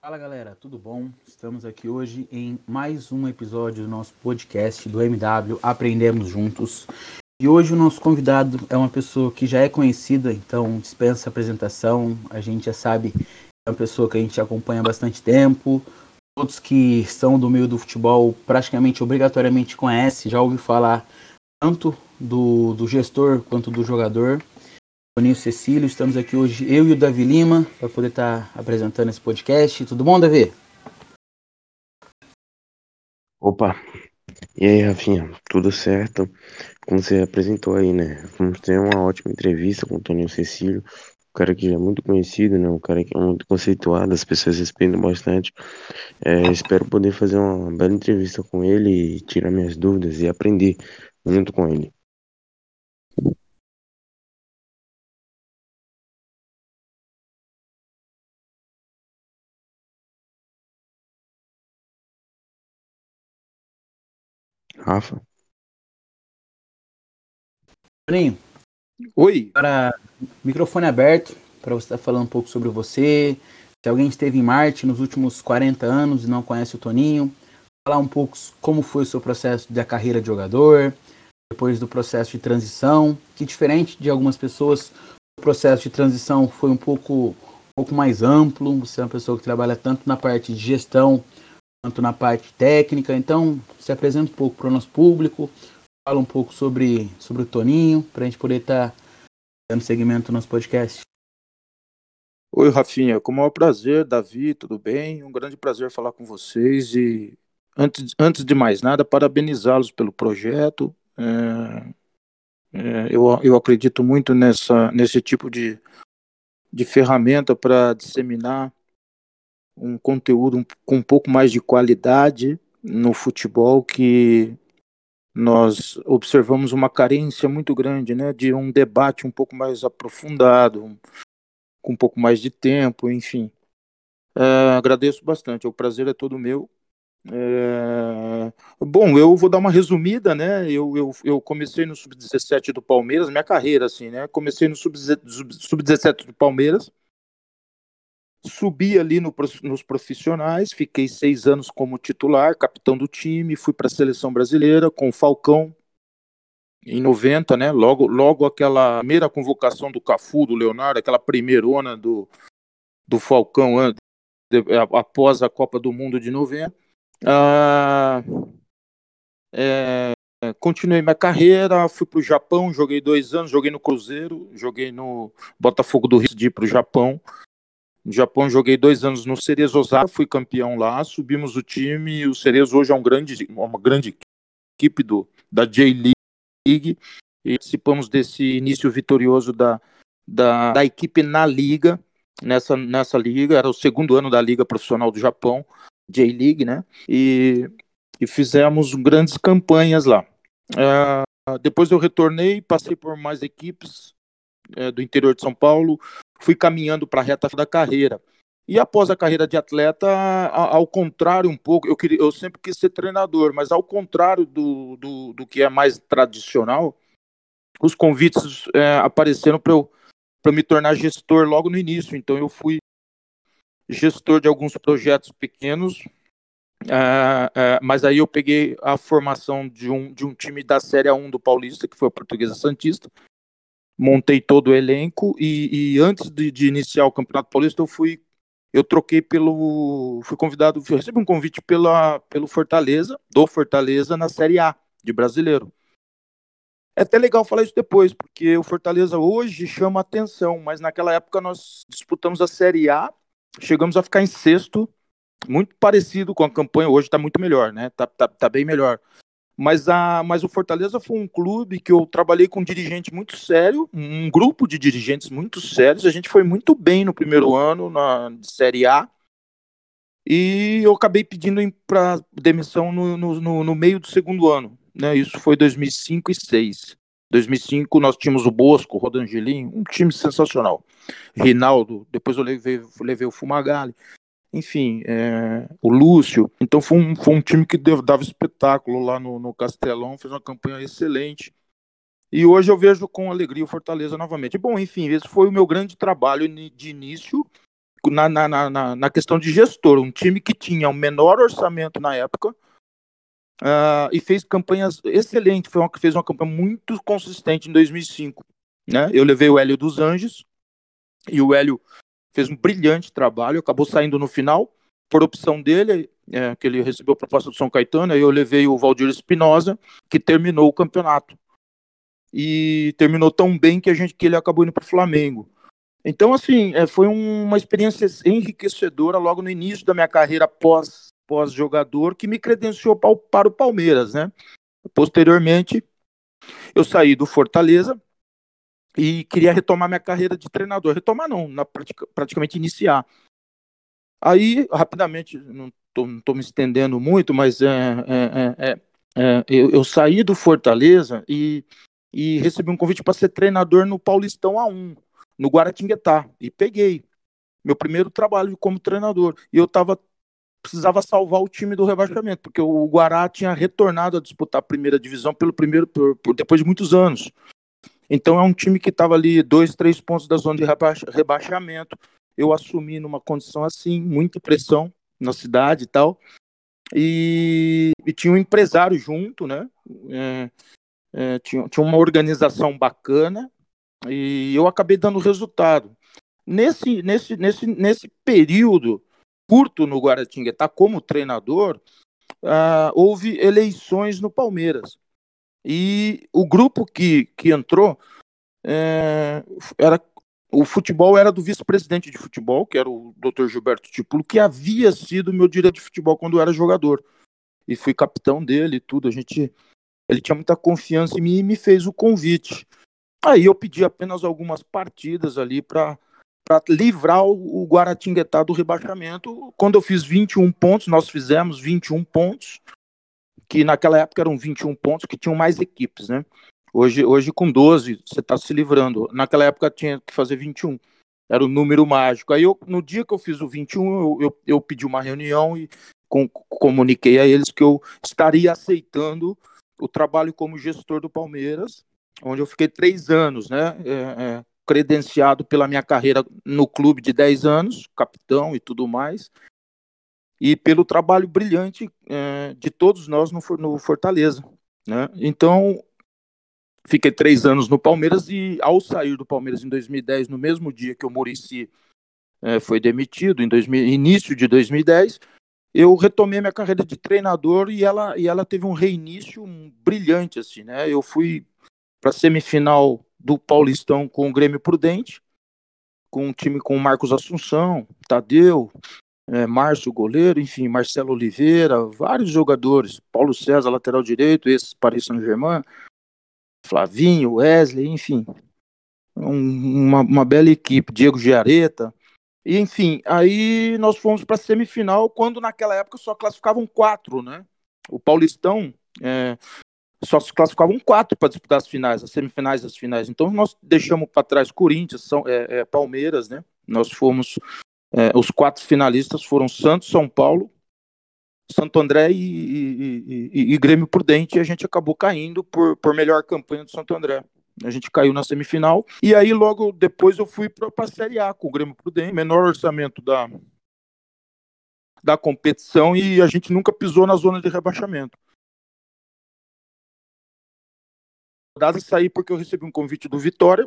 Fala galera, tudo bom? Estamos aqui hoje em mais um episódio do nosso podcast do MW Aprendemos Juntos. E hoje o nosso convidado é uma pessoa que já é conhecida, então dispensa apresentação. A gente já sabe que é uma pessoa que a gente acompanha há bastante tempo. Todos que são do meio do futebol praticamente obrigatoriamente conhecem, já ouviu falar tanto do, do gestor quanto do jogador. Toninho Cecílio, estamos aqui hoje, eu e o Davi Lima, para poder estar tá apresentando esse podcast. Tudo bom, Davi? Opa, e aí, Rafinha, tudo certo? Como você apresentou aí, né? Vamos ter uma ótima entrevista com o Toninho Cecílio, um cara que já é muito conhecido, né? Um cara que é muito conceituado, as pessoas respeitam bastante. É, espero poder fazer uma bela entrevista com ele e tirar minhas dúvidas e aprender junto com ele. Rafa. Toninho. Oi. Para microfone aberto para você estar falando um pouco sobre você. Se alguém esteve em Marte nos últimos 40 anos e não conhece o Toninho, falar um pouco como foi o seu processo da carreira de jogador, depois do processo de transição, que diferente de algumas pessoas, o processo de transição foi um pouco, um pouco mais amplo. Você é uma pessoa que trabalha tanto na parte de gestão quanto na parte técnica. Então, se apresenta um pouco para o nosso público, fala um pouco sobre, sobre o Toninho, para a gente poder estar tá dando seguimento no nosso podcast. Oi, Rafinha, com o maior prazer, Davi, tudo bem? Um grande prazer falar com vocês e, antes, antes de mais nada, parabenizá-los pelo projeto. É, é, eu, eu acredito muito nessa, nesse tipo de, de ferramenta para disseminar um conteúdo com um pouco mais de qualidade no futebol que nós observamos uma carência muito grande, né, de um debate um pouco mais aprofundado, com um pouco mais de tempo, enfim. É, agradeço bastante, o prazer é todo meu. É... Bom, eu vou dar uma resumida, né? Eu, eu, eu comecei no sub-17 do Palmeiras, minha carreira, assim, né? Comecei no sub-17 do Palmeiras, Subi ali no, nos profissionais, fiquei seis anos como titular, capitão do time, fui para a seleção brasileira com o Falcão em 90, né? Logo, logo aquela primeira convocação do Cafu, do Leonardo, aquela primeirona do, do Falcão após a Copa do Mundo de 90. Ah, é, continuei minha carreira, fui para o Japão, joguei dois anos, joguei no Cruzeiro, joguei no Botafogo do Rio de ir para o Japão. No Japão joguei dois anos no Cerezo Osaka, fui campeão lá, subimos o time. O Cerezo hoje é um grande, uma grande equipe do, da J-League e participamos desse início vitorioso da, da, da equipe na liga, nessa, nessa liga, era o segundo ano da liga profissional do Japão, J-League, né? E, e fizemos grandes campanhas lá. Uh, depois eu retornei, passei por mais equipes uh, do interior de São Paulo, fui caminhando para a reta da carreira. E após a carreira de atleta, ao contrário um pouco, eu, queria, eu sempre quis ser treinador, mas ao contrário do, do, do que é mais tradicional, os convites é, apareceram para eu para me tornar gestor logo no início. Então eu fui gestor de alguns projetos pequenos, é, é, mas aí eu peguei a formação de um, de um time da Série 1 do Paulista, que foi a Portuguesa Santista, montei todo o elenco e, e antes de, de, iniciar o Campeonato Paulista eu fui eu troquei pelo fui convidado recebi um convite pela pelo Fortaleza do Fortaleza na Série A de Brasileiro. É até legal falar isso depois porque o Fortaleza hoje chama atenção mas naquela época nós disputamos a Série A chegamos a ficar em sexto muito parecido com a campanha hoje está muito melhor né? Tá, tá, tá bem melhor mas, a, mas o Fortaleza foi um clube que eu trabalhei com um dirigente muito sério, um grupo de dirigentes muito sérios. A gente foi muito bem no primeiro ano na Série A. E eu acabei pedindo para demissão no, no, no, meio do segundo ano. Né? Isso foi 2005 e 2006. 2005 nós tínhamos o Bosco, o Rodangelim, um time sensacional. Rinaldo, depois eu levei, levei o Fumagalli enfim, é, o Lúcio. Então foi um, foi um time que dava espetáculo lá no, no Castelão, fez uma campanha excelente. E hoje eu vejo com alegria o Fortaleza novamente. Bom, enfim, esse foi o meu grande trabalho de início. na, na, na, na questão de gestor, um time que tinha o menor orçamento na época uh, e fez campanhas excelentes, foi uma, fez uma campanha muito consistente em 2005. Né? Eu levei o Hélio dos Anjos e o Hélio fez um brilhante trabalho, acabou saindo no final, por opção dele, é, que ele recebeu a proposta do São Caetano, aí eu levei o Valdir Espinosa, que terminou o campeonato. E terminou tão bem que a gente que ele acabou indo para o Flamengo. Então, assim, é, foi uma experiência enriquecedora logo no início da minha carreira pós, pós jogador, que me credenciou para o, para o Palmeiras, né? Posteriormente, eu saí do Fortaleza e queria retomar minha carreira de treinador. Retomar não, na, praticamente iniciar. Aí, rapidamente, não estou me estendendo muito, mas é, é, é, é eu, eu, saí do Fortaleza e, e recebi um convite para ser treinador no Paulistão A1 no Guaratinguetá e peguei meu primeiro trabalho como treinador. E eu tava precisava salvar o time do rebaixamento, porque o Guará tinha retornado a disputar a primeira divisão pelo primeiro por, por depois de muitos anos. Então é um time que estava ali dois, três pontos da zona de rebaixamento. Eu assumi numa condição assim, muita pressão na cidade e tal. E, e tinha um empresário junto, né? É, é, tinha, tinha uma organização bacana e eu acabei dando resultado. Nesse, nesse, nesse, nesse período curto no Guaratinguetá como treinador, uh, houve eleições no Palmeiras. E o grupo que, que entrou é, era o futebol era do vice-presidente de futebol, que era o Dr. Gilberto Tipulo, que havia sido meu diretor de futebol quando eu era jogador. E fui capitão dele e tudo. A gente ele tinha muita confiança em mim e me fez o convite. Aí eu pedi apenas algumas partidas ali para livrar o, o Guaratinguetá do rebaixamento. Quando eu fiz 21 pontos, nós fizemos 21 pontos, que naquela época eram 21 pontos, que tinham mais equipes, né? Hoje, hoje com 12 você está se livrando. Naquela época tinha que fazer 21. Era o número mágico. Aí eu, no dia que eu fiz o 21, eu, eu, eu pedi uma reunião e com, comuniquei a eles que eu estaria aceitando o trabalho como gestor do Palmeiras onde eu fiquei três anos, né? É, é, credenciado pela minha carreira no clube de 10 anos, capitão e tudo mais, e pelo trabalho brilhante é, de todos nós no, no Fortaleza. Né? Então, fiquei três anos no Palmeiras e, ao sair do Palmeiras em 2010, no mesmo dia que o Murici é, foi demitido, em 2000, início de 2010, eu retomei minha carreira de treinador e ela, e ela teve um reinício brilhante, assim, né? Eu fui para a semifinal do Paulistão com o Grêmio Prudente, com um time com Marcos Assunção, Tadeu, é, Márcio, goleiro, enfim, Marcelo Oliveira, vários jogadores, Paulo César, lateral direito, esse Paris Saint-Germain, Flavinho, Wesley, enfim, um, uma, uma bela equipe, Diego Giareta, e enfim, aí nós fomos para a semifinal, quando naquela época só classificavam quatro, né? O Paulistão é, só se classificavam quatro para disputar as finais, as semifinais e as finais. Então nós deixamos para trás Corinthians, São, é, é, Palmeiras, né? Nós fomos é, os quatro finalistas foram Santos, São Paulo, Santo André e, e, e, e, Grêmio Prudente. E a gente acabou caindo por, por melhor campanha do Santo André. A gente caiu na semifinal e aí logo depois eu fui para a Série A com o Grêmio Prudente, menor orçamento da da competição e a gente nunca pisou na zona de rebaixamento. rodada saí porque eu recebi um convite do Vitória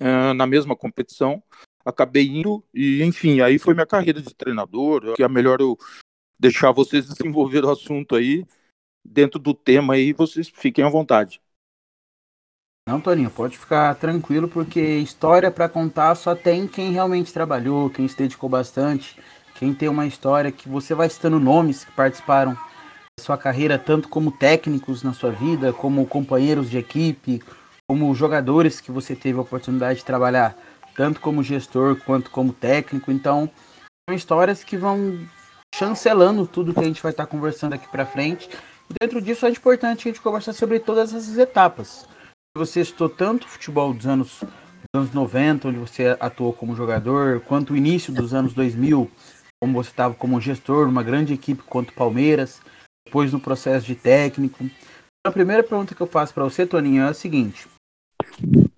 uh, na mesma competição. Acabei indo e, enfim, aí foi minha carreira de treinador. Que é melhor eu deixar vocês desenvolver o assunto aí dentro do tema aí. Vocês fiquem à vontade. Não, Toninho, pode ficar tranquilo, porque história para contar só tem quem realmente trabalhou, quem se dedicou bastante, quem tem uma história que você vai citando nomes que participaram sua carreira tanto como técnicos na sua vida, como companheiros de equipe, como jogadores que você teve a oportunidade de trabalhar, tanto como gestor quanto como técnico. Então, são histórias que vão chancelando tudo que a gente vai estar conversando aqui para frente. E dentro disso é importante a gente conversar sobre todas essas etapas. Você estou tanto futebol dos anos, dos anos 90, onde você atuou como jogador, quanto o início dos anos 2000, como você estava como gestor numa grande equipe quanto Palmeiras depois no processo de técnico. A primeira pergunta que eu faço para você, Toninho, é a seguinte: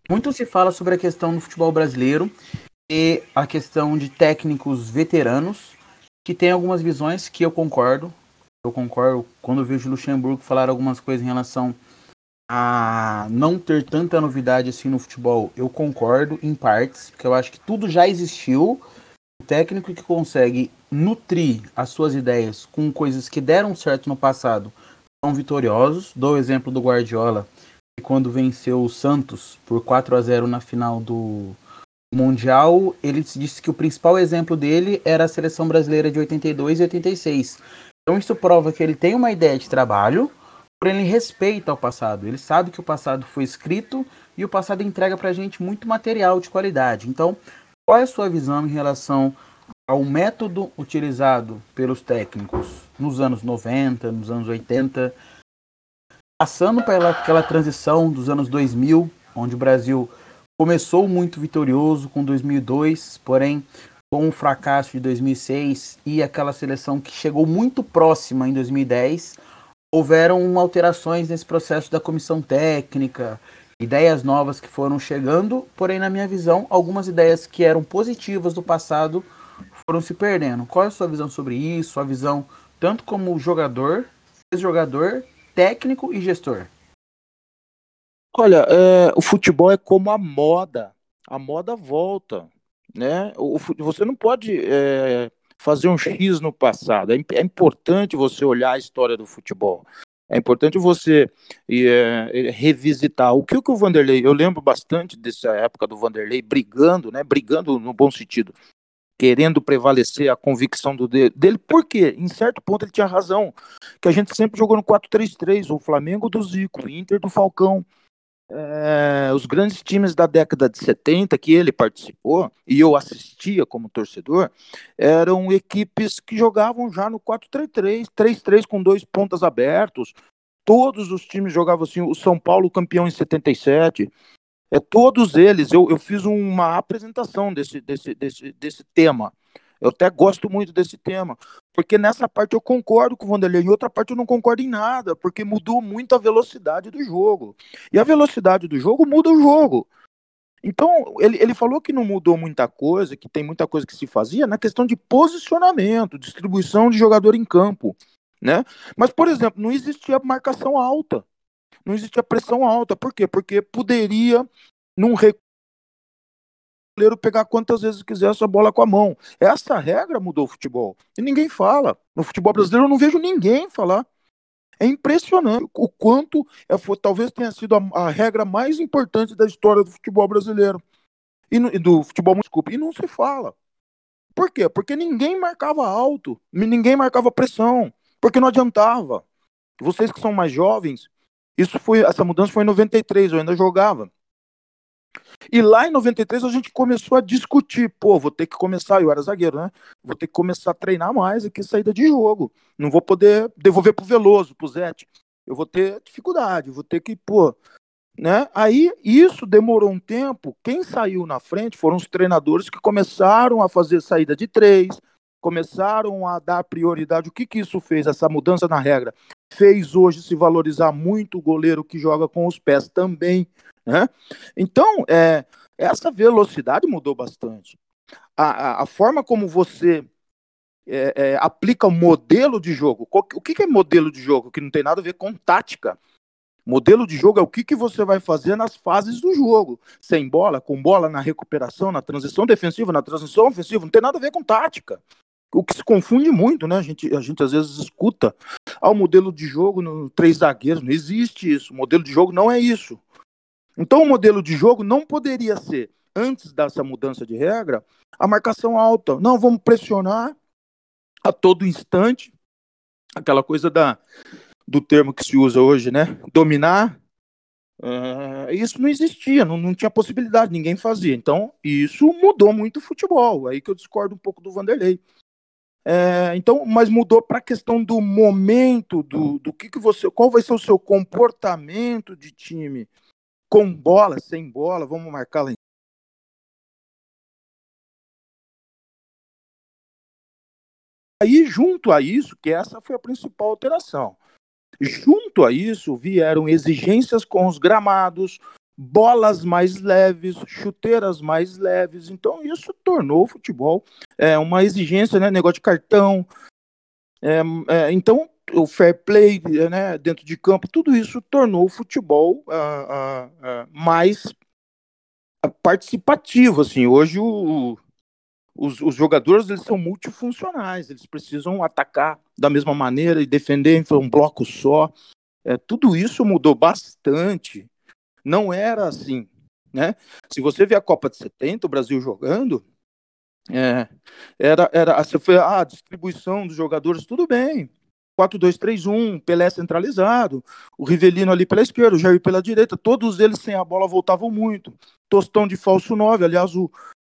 muito se fala sobre a questão do futebol brasileiro e a questão de técnicos veteranos que tem algumas visões que eu concordo. Eu concordo quando eu vejo o Luxemburgo falar algumas coisas em relação a não ter tanta novidade assim no futebol. Eu concordo em partes, porque eu acho que tudo já existiu. O técnico que consegue nutrir as suas ideias com coisas que deram certo no passado são vitoriosos. Dou o exemplo do Guardiola, quando venceu o Santos por 4 a 0 na final do Mundial, ele disse que o principal exemplo dele era a seleção brasileira de 82 e 86. Então isso prova que ele tem uma ideia de trabalho, porém ele respeita o passado. Ele sabe que o passado foi escrito e o passado entrega pra gente muito material de qualidade. Então, qual é a sua visão em relação ao método utilizado pelos técnicos nos anos 90, nos anos 80, passando pela aquela transição dos anos 2000, onde o Brasil começou muito vitorioso com 2002, porém com o fracasso de 2006 e aquela seleção que chegou muito próxima em 2010, houveram alterações nesse processo da comissão técnica, ideias novas que foram chegando, porém na minha visão, algumas ideias que eram positivas do passado foram se perdendo. Qual é a sua visão sobre isso? A visão tanto como jogador, ex-jogador, técnico e gestor? Olha, é, o futebol é como a moda. A moda volta, né? O, você não pode é, fazer um X no passado. É, é, importante você olhar a história do futebol. É importante você é, revisitar. O que, que o Vanderlei. Eu lembro bastante dessa época do Vanderlei brigando, né? Brigando no bom sentido. Querendo prevalecer a convicção do dele, dele. Por quê? Em certo ponto ele tinha razão. Que a gente sempre jogou no 4-3-3. O Flamengo do Zico, o Inter do Falcão é, os grandes times da década de 70 que ele participou e eu assistia como torcedor eram equipes que jogavam já no 4-3-3, 3-3 com dois pontas abertos. Todos os times jogavam assim. O São Paulo campeão em 77. É, todos eles. Eu, eu fiz uma apresentação desse, desse, desse, desse tema. Eu até gosto muito desse tema, porque nessa parte eu concordo com o Vanderlei, em outra parte eu não concordo em nada, porque mudou muito a velocidade do jogo. E a velocidade do jogo muda o jogo. Então, ele, ele falou que não mudou muita coisa, que tem muita coisa que se fazia na questão de posicionamento, distribuição de jogador em campo, né? Mas, por exemplo, não existia marcação alta, não existia pressão alta. Por quê? Porque poderia, num goleiro pegar quantas vezes quiser essa bola com a mão. Essa regra mudou o futebol. E ninguém fala. No futebol brasileiro eu não vejo ninguém falar. É impressionante o quanto é, foi, talvez tenha sido a, a, regra mais importante da história do futebol brasileiro. E, no, e do futebol, desculpa, e não se fala. Por quê? Porque ninguém marcava alto, ninguém marcava pressão, porque não adiantava. Vocês que são mais jovens, isso foi essa mudança foi em 93, eu ainda jogava. E lá em 93 a gente começou a discutir, pô, vou ter que começar, eu era zagueiro, né? Vou ter que começar a treinar mais aqui, saída de jogo. Não vou poder devolver pro Veloso, pro Zete. Eu vou ter dificuldade, vou ter que, pô, né? Aí isso demorou um tempo. Quem saiu na frente foram os treinadores que começaram a fazer saída de três, começaram a dar prioridade. O que que isso fez? Essa mudança na regra fez hoje se valorizar muito o goleiro que joga com os pés também, né? Então, é, essa velocidade mudou bastante. A, a, a forma como você é, é, aplica o modelo de jogo. O que, que é modelo de jogo? Que não tem nada a ver com tática. Modelo de jogo é o que, que você vai fazer nas fases do jogo. Sem bola, com bola, na recuperação, na transição defensiva, na transição ofensiva. Não tem nada a ver com tática. O que se confunde muito, né? A gente, a gente às vezes escuta ao ah, modelo de jogo no três zagueiros. Não existe isso. O modelo de jogo não é isso. Então, o modelo de jogo não poderia ser, antes dessa mudança de regra, a marcação alta. Não, vamos pressionar a todo instante. Aquela coisa da, do termo que se usa hoje, né? Dominar. Uh, isso não existia, não, não tinha possibilidade, ninguém fazia. Então, isso mudou muito o futebol. Aí que eu discordo um pouco do Vanderlei. É, então, mas mudou para a questão do momento, do, do que, que você. Qual vai ser o seu comportamento de time com bola, sem bola, vamos marcar lá em Aí, junto a isso, que essa foi a principal alteração, junto a isso vieram exigências com os gramados, bolas mais leves, chuteiras mais leves. Então, isso tornou o futebol é, uma exigência, né? Negócio de cartão. É, é, então, o fair play né, dentro de campo, tudo isso tornou o futebol mais participativo. Assim. Hoje, o, os, os, jogadores eles são multifuncionais, eles precisam atacar da mesma maneira e defender em um bloco só. É, tudo isso mudou bastante não era assim, né? Se você vê a Copa de 70, o Brasil jogando, é, era, era, você foi a ah, distribuição dos jogadores, tudo bem. 4-2-3-1, Pelé centralizado, o Rivelino ali pela esquerda, o Jair pela direita, todos eles sem a bola voltavam muito. Tostão de falso 9, aliás, o,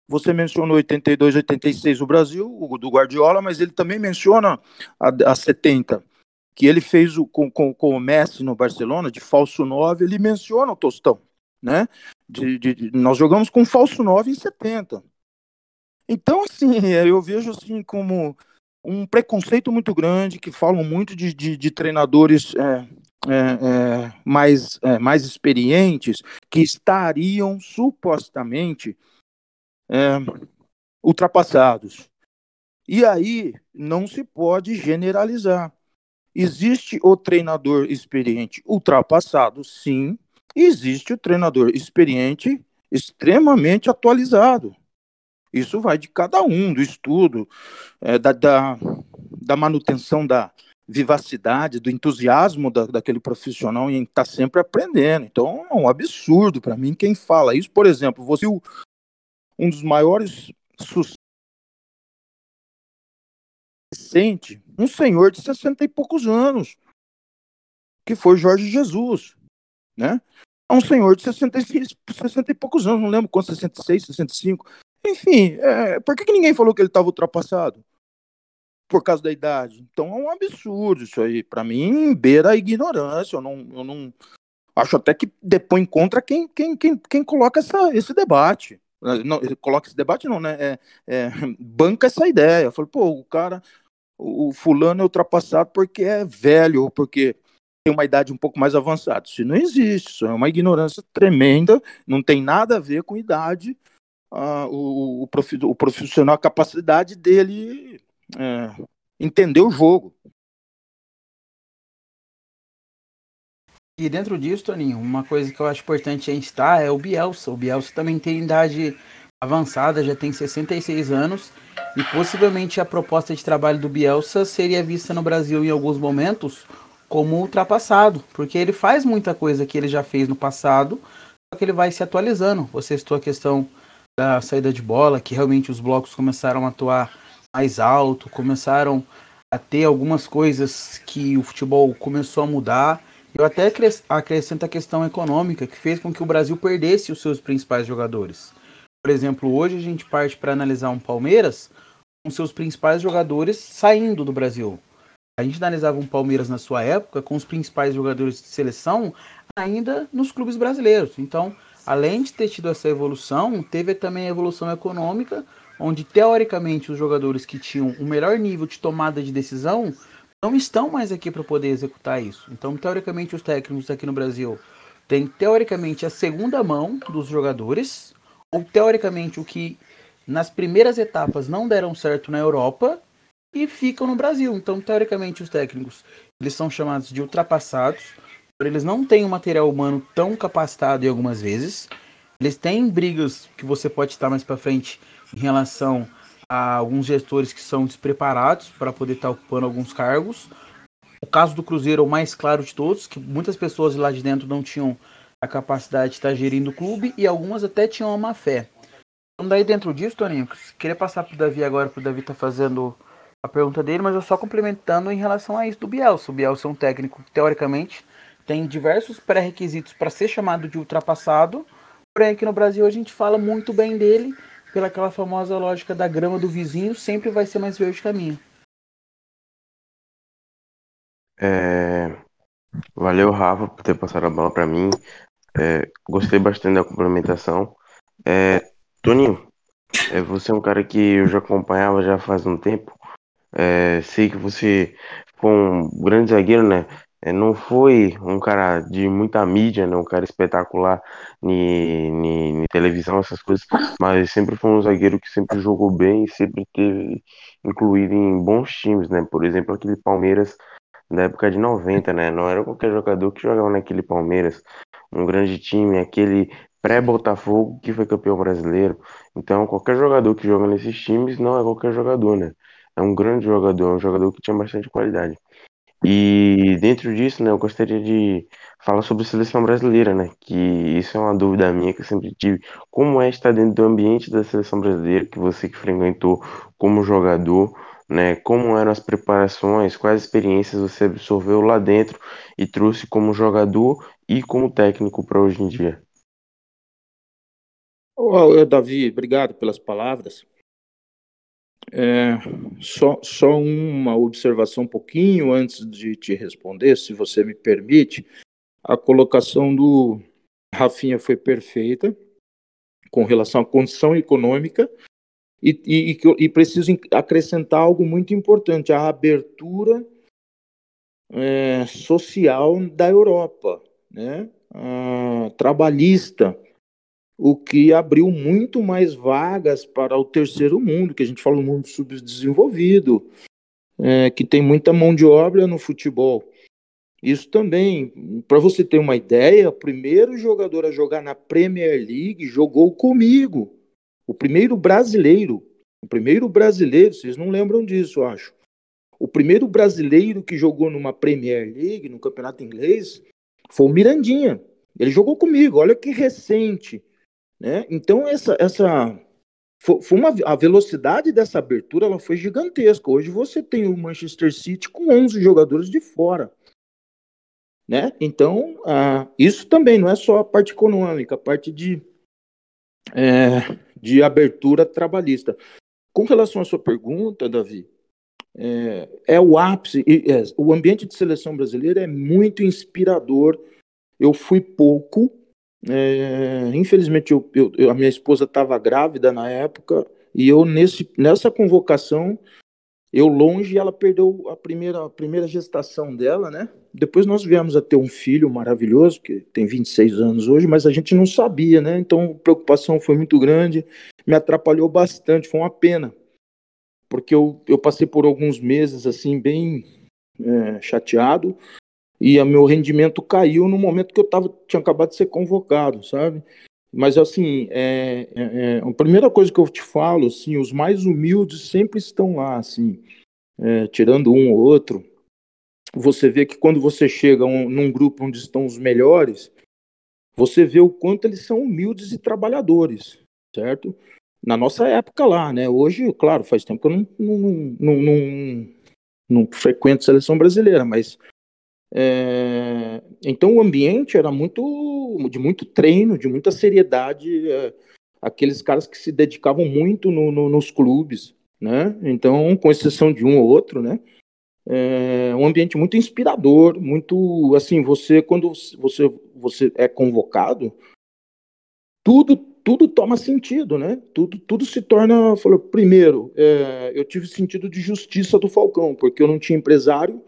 você mencionou 82, 86 o Brasil, o do Guardiola, mas ele também menciona a, a 70 que ele fez o, com, com, com, o Messi no Barcelona, de falso 9, ele menciona o Tostão, né? De, de, de, nós jogamos com falso 9 em 70. Então, assim, eu vejo assim como um preconceito muito grande, que falam muito de, de, treinadores é, é, é, mais, é, mais experientes, que estariam supostamente é, ultrapassados. E aí não se pode generalizar. Existe o treinador experiente ultrapassado, sim. Existe o treinador experiente extremamente atualizado. Isso vai de cada um, do estudo, é, da, da, da, manutenção da vivacidade, do entusiasmo da, daquele profissional em estar tá sempre aprendendo. Então é um absurdo para mim quem fala isso. Por exemplo, você um dos maiores recente, um senhor de 60 e poucos anos, que foi Jorge Jesus, né? É um senhor de 66, 60 e poucos anos, não lembro quanto, 66, 65. Enfim, é, por que, que ninguém falou que ele estava ultrapassado? Por causa da idade. Então é um absurdo isso aí. Para mim, beira a ignorância. Eu não, eu não acho até que depõe contra quem, quem, quem, quem coloca essa, esse debate. Não, coloca esse debate, não, né? É, é, banca essa ideia. Eu falo, pô, o cara, o fulano é ultrapassado porque é velho ou porque tem uma idade um pouco mais avançada. Isso não existe, isso é uma ignorância tremenda, não tem nada a ver com idade, uh, o, o, profissional, a capacidade dele é, entender o jogo. E dentro disso, Toninho, uma coisa que eu acho importante a gente estar é o Bielsa. O Bielsa também tem idade avançada, já tem 66 anos e possivelmente a proposta de trabalho do Bielsa seria vista no Brasil em alguns momentos como ultrapassado, porque ele faz muita coisa que ele já fez no passado, só que ele vai se atualizando. Você citou a questão da saída de bola, que realmente os blocos começaram a atuar mais alto, começaram a ter algumas coisas que o futebol começou a mudar. Eu até acrescento a questão econômica, que fez com que o Brasil perdesse os seus principais jogadores. Por exemplo, hoje a gente parte para analisar um Palmeiras com seus principais jogadores saindo do Brasil. A gente analisava um Palmeiras na sua época com os principais jogadores de seleção ainda nos clubes brasileiros. Então, além de ter tido essa evolução, teve também a evolução econômica, onde teoricamente os jogadores que tinham o melhor nível de tomada de decisão não estão mais aqui para poder executar isso. Então, teoricamente, os técnicos aqui no Brasil têm teoricamente a segunda mão dos jogadores, ou teoricamente o que nas primeiras etapas não deram certo na Europa e ficam no Brasil. Então, teoricamente, os técnicos eles são chamados de ultrapassados, eles não têm um material humano tão capacitado em algumas vezes. Eles têm brigas que você pode estar mais para frente em relação a alguns gestores que são despreparados para poder estar ocupando alguns cargos. O caso do Cruzeiro é o mais claro de todos, que muitas pessoas lá de dentro não tinham a capacidade de estar gerindo o clube e algumas até tinham uma má fé. Então daí dentro disso, Toninho, queria passar para o Davi agora, para o Davi tá fazendo a pergunta dele, mas eu só complementando em relação a isso do Bielsa. O Bielsa é um técnico que, teoricamente, tem diversos pré-requisitos para ser chamado de ultrapassado, porém aqui no Brasil a gente fala muito bem dele pela aquela famosa lógica da grama do vizinho sempre vai ser mais verde minha. É... Valeu, Rafa, por ter passado a bola para mim. É, gostei bastante da complementação. É, Toninho, é, você é um cara que eu já acompanhava já faz um tempo. É, sei que você foi um grande zagueiro, né? é, não foi um cara de muita mídia, né? Um cara espetacular em televisão, essas coisas, mas sempre foi um zagueiro que sempre jogou bem e sempre teve incluído em bons times, né? Por exemplo, aquele Palmeiras da época de 90, né? Não era qualquer jogador que jogava naquele Palmeiras. Um grande time, aquele pré-Botafogo que foi campeão brasileiro. Então, qualquer jogador que joga nesses times não é qualquer jogador, né? É um grande jogador, é um jogador que tinha bastante qualidade. E dentro disso, né, eu gostaria de falar sobre a seleção brasileira, né? Que isso é uma dúvida minha que eu sempre tive. Como é estar dentro do ambiente da seleção brasileira, que você que frequentou como jogador, né? Como eram as preparações, quais experiências você absorveu lá dentro e trouxe como jogador e como técnico para hoje em dia? Davi, obrigado pelas palavras. É, só, só uma observação um pouquinho antes de te responder, se você me permite. A colocação do Rafinha foi perfeita com relação à condição econômica e, e, e preciso acrescentar algo muito importante: a abertura é, social da Europa, né? A, trabalhista o que abriu muito mais vagas para o terceiro mundo, que a gente fala no mundo subdesenvolvido, é, que tem muita mão de obra no futebol. Isso também, para você ter uma ideia, o primeiro jogador a jogar na Premier League jogou comigo. O primeiro brasileiro. O primeiro brasileiro, vocês não lembram disso, eu acho. O primeiro brasileiro que jogou numa Premier League, no campeonato inglês, foi o Mirandinha. Ele jogou comigo, olha que recente. Né? Então, essa, essa foi uma, a velocidade dessa abertura ela foi gigantesca. Hoje você tem o Manchester City com 11 jogadores de fora. Né? Então, ah, isso também não é só a parte econômica, a parte de, é, de abertura trabalhista. Com relação à sua pergunta, Davi, é, é o ápice, é, o ambiente de seleção brasileira é muito inspirador. Eu fui pouco, é, infelizmente, eu, eu, a minha esposa estava grávida na época e eu nesse, nessa convocação eu longe ela perdeu a primeira, a primeira gestação dela, né? Depois nós viemos a ter um filho maravilhoso, que tem 26 anos hoje, mas a gente não sabia, né? Então a preocupação foi muito grande, me atrapalhou bastante, foi uma pena. Porque eu, eu passei por alguns meses assim, bem é, chateado, e meu rendimento caiu no momento que eu tava, tinha acabado de ser convocado, sabe? Mas assim, é, é, é, a primeira coisa que eu te falo, assim, os mais humildes sempre estão lá, assim, é, tirando um ou outro. Você vê que quando você chega um, num grupo onde estão os melhores, você vê o quanto eles são humildes e trabalhadores, certo? Na nossa época lá, né? Hoje, claro, faz tempo que eu não, não, não, não, não frequento a seleção brasileira, mas é, então o ambiente era muito de muito treino, de muita seriedade, é, aqueles caras que se dedicavam muito no, no, nos clubes, né? Então, com exceção de um ou outro, né? É um ambiente muito inspirador, muito assim, você quando você você é convocado, tudo tudo toma sentido, né? Tudo tudo se torna, falou, primeiro, é, eu tive sentido de justiça do Falcão, porque eu não tinha empresário,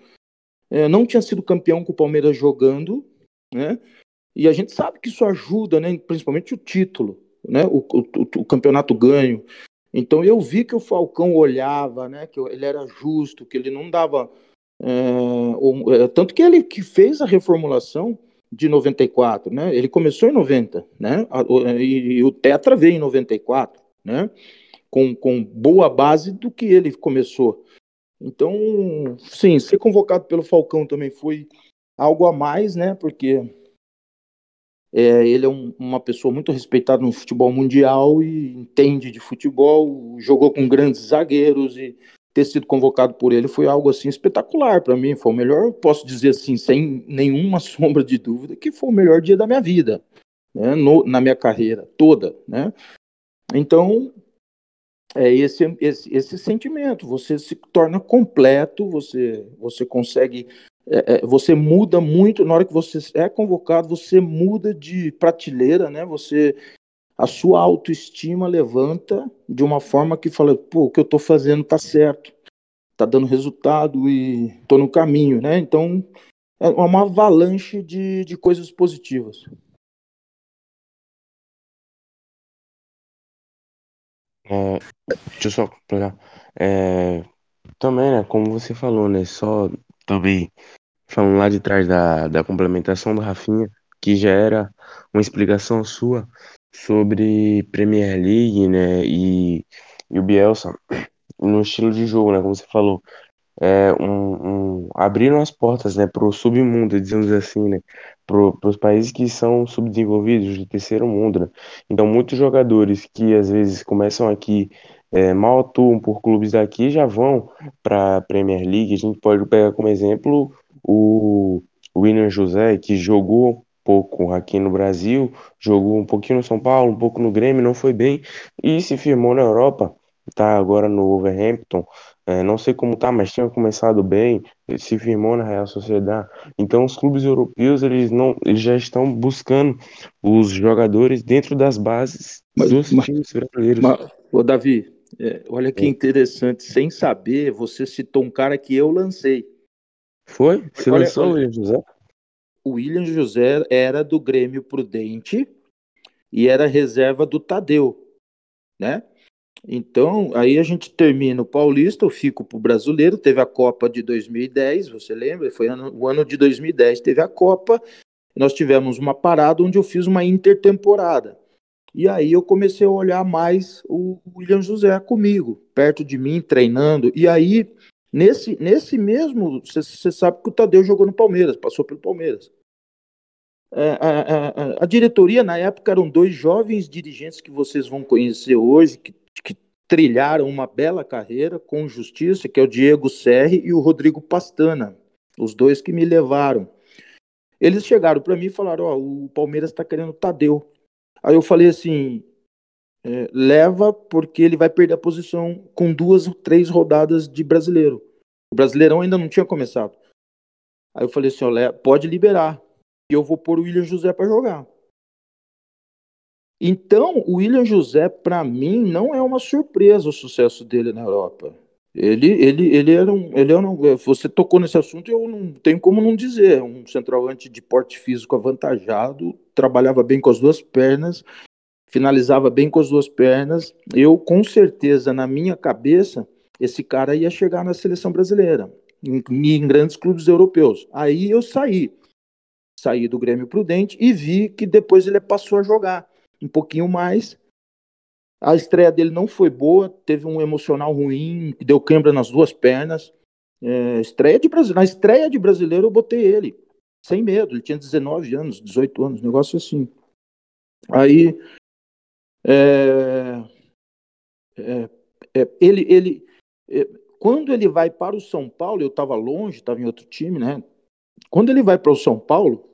é, não tinha sido campeão com o Palmeiras jogando, né? E a gente sabe que isso ajuda, né? Principalmente o título, né? O, o, o campeonato ganho. Então eu vi que o Falcão olhava, né? Que ele era justo, que ele não dava é, é tanto que ele que fez a reformulação de 94, né? Ele começou em 90, né? E, e o Tetra veio em 94, né? Com, com boa base do que ele começou. Então, sim, ser convocado pelo Falcão também foi algo a mais, né? Porque é, ele é um, uma pessoa muito respeitada no futebol mundial e entende de futebol, jogou com grandes zagueiros e ter sido convocado por ele foi algo assim espetacular para mim. Foi o melhor, posso dizer assim, sem nenhuma sombra de dúvida, que foi o melhor dia da minha vida, né? No, na minha carreira toda, né? Então, é esse, esse, esse sentimento. Você se torna completo, você, você consegue. É, é, você muda muito na hora que você é convocado, você muda de prateleira, né? Você a sua autoestima levanta de uma forma que fala, pô, o que eu estou fazendo está certo, está dando resultado e estou no caminho, né? Então é uma avalanche de, de coisas positivas. É, deixa eu só completar. É, também, né, como você falou, né, só também falando lá de trás da, da complementação do Rafinha, que já era uma explicação sua sobre Premier League, né, e, e o Bielsa no estilo de jogo, né, como você falou, é, um, um, abriram as portas, né, para o submundo, dizemos assim, né, para os países que são subdesenvolvidos, de terceiro mundo, né? Então, muitos jogadores que às vezes começam aqui, é, mal atuam por clubes daqui, já vão para a Premier League. A gente pode pegar como exemplo o William José, que jogou pouco aqui no Brasil, jogou um pouquinho no São Paulo, um pouco no Grêmio, não foi bem, e se firmou na Europa, tá agora no Wolverhampton, é, não sei como tá, mas tinha começado bem, se firmou na Real Sociedade. Então os clubes europeus eles não, eles já estão buscando os jogadores dentro das bases mas, dos mas, times brasileiros. Mas, ô Davi, é, olha que é. interessante, sem saber, você citou um cara que eu lancei. Foi? Você olha, lançou o William José? O William José era do Grêmio Prudente e era reserva do Tadeu, né? Então, aí a gente termina o Paulista, eu fico para o Brasileiro, teve a Copa de 2010, você lembra? Foi ano, o ano de 2010, teve a Copa, nós tivemos uma parada onde eu fiz uma intertemporada. E aí eu comecei a olhar mais o William José comigo, perto de mim, treinando. E aí, nesse, nesse mesmo, você sabe que o Tadeu jogou no Palmeiras, passou pelo Palmeiras. É, a, a, a, diretoria, na época, eram dois jovens dirigentes que vocês vão conhecer hoje, que que trilharam uma bela carreira com justiça, que é o Diego Serri e o Rodrigo Pastana, os dois que me levaram. Eles chegaram para mim e falaram: Ó, oh, o Palmeiras está querendo Tadeu. Aí eu falei assim: é, leva, porque ele vai perder a posição com duas ou três rodadas de brasileiro. O brasileirão ainda não tinha começado. Aí eu falei assim: ó, pode liberar. E eu vou pôr o William José para jogar. Então, o William José, para mim, não é uma surpresa o sucesso dele na Europa. Ele, ele, ele era um, ele era um, você tocou nesse assunto e eu não tenho como não dizer, um centroavante de porte físico avantajado, trabalhava bem com as duas pernas, finalizava bem com as duas pernas. Eu, com certeza, na minha cabeça, esse cara ia chegar na seleção brasileira, em, em grandes clubes europeus. Aí eu saí, saí do Grêmio Prudente e vi que depois ele passou a jogar um pouquinho mais. A estreia dele não foi boa, teve um emocional ruim, deu quebra nas duas pernas. É, estreia de Na estreia de brasileiro eu botei ele, sem medo. Ele tinha 19 anos, 18 anos, negócio assim. Aí, é, é, é ele, ele, é, quando ele vai para o São Paulo, eu estava longe, estava em outro time, né? Quando ele vai para o São Paulo,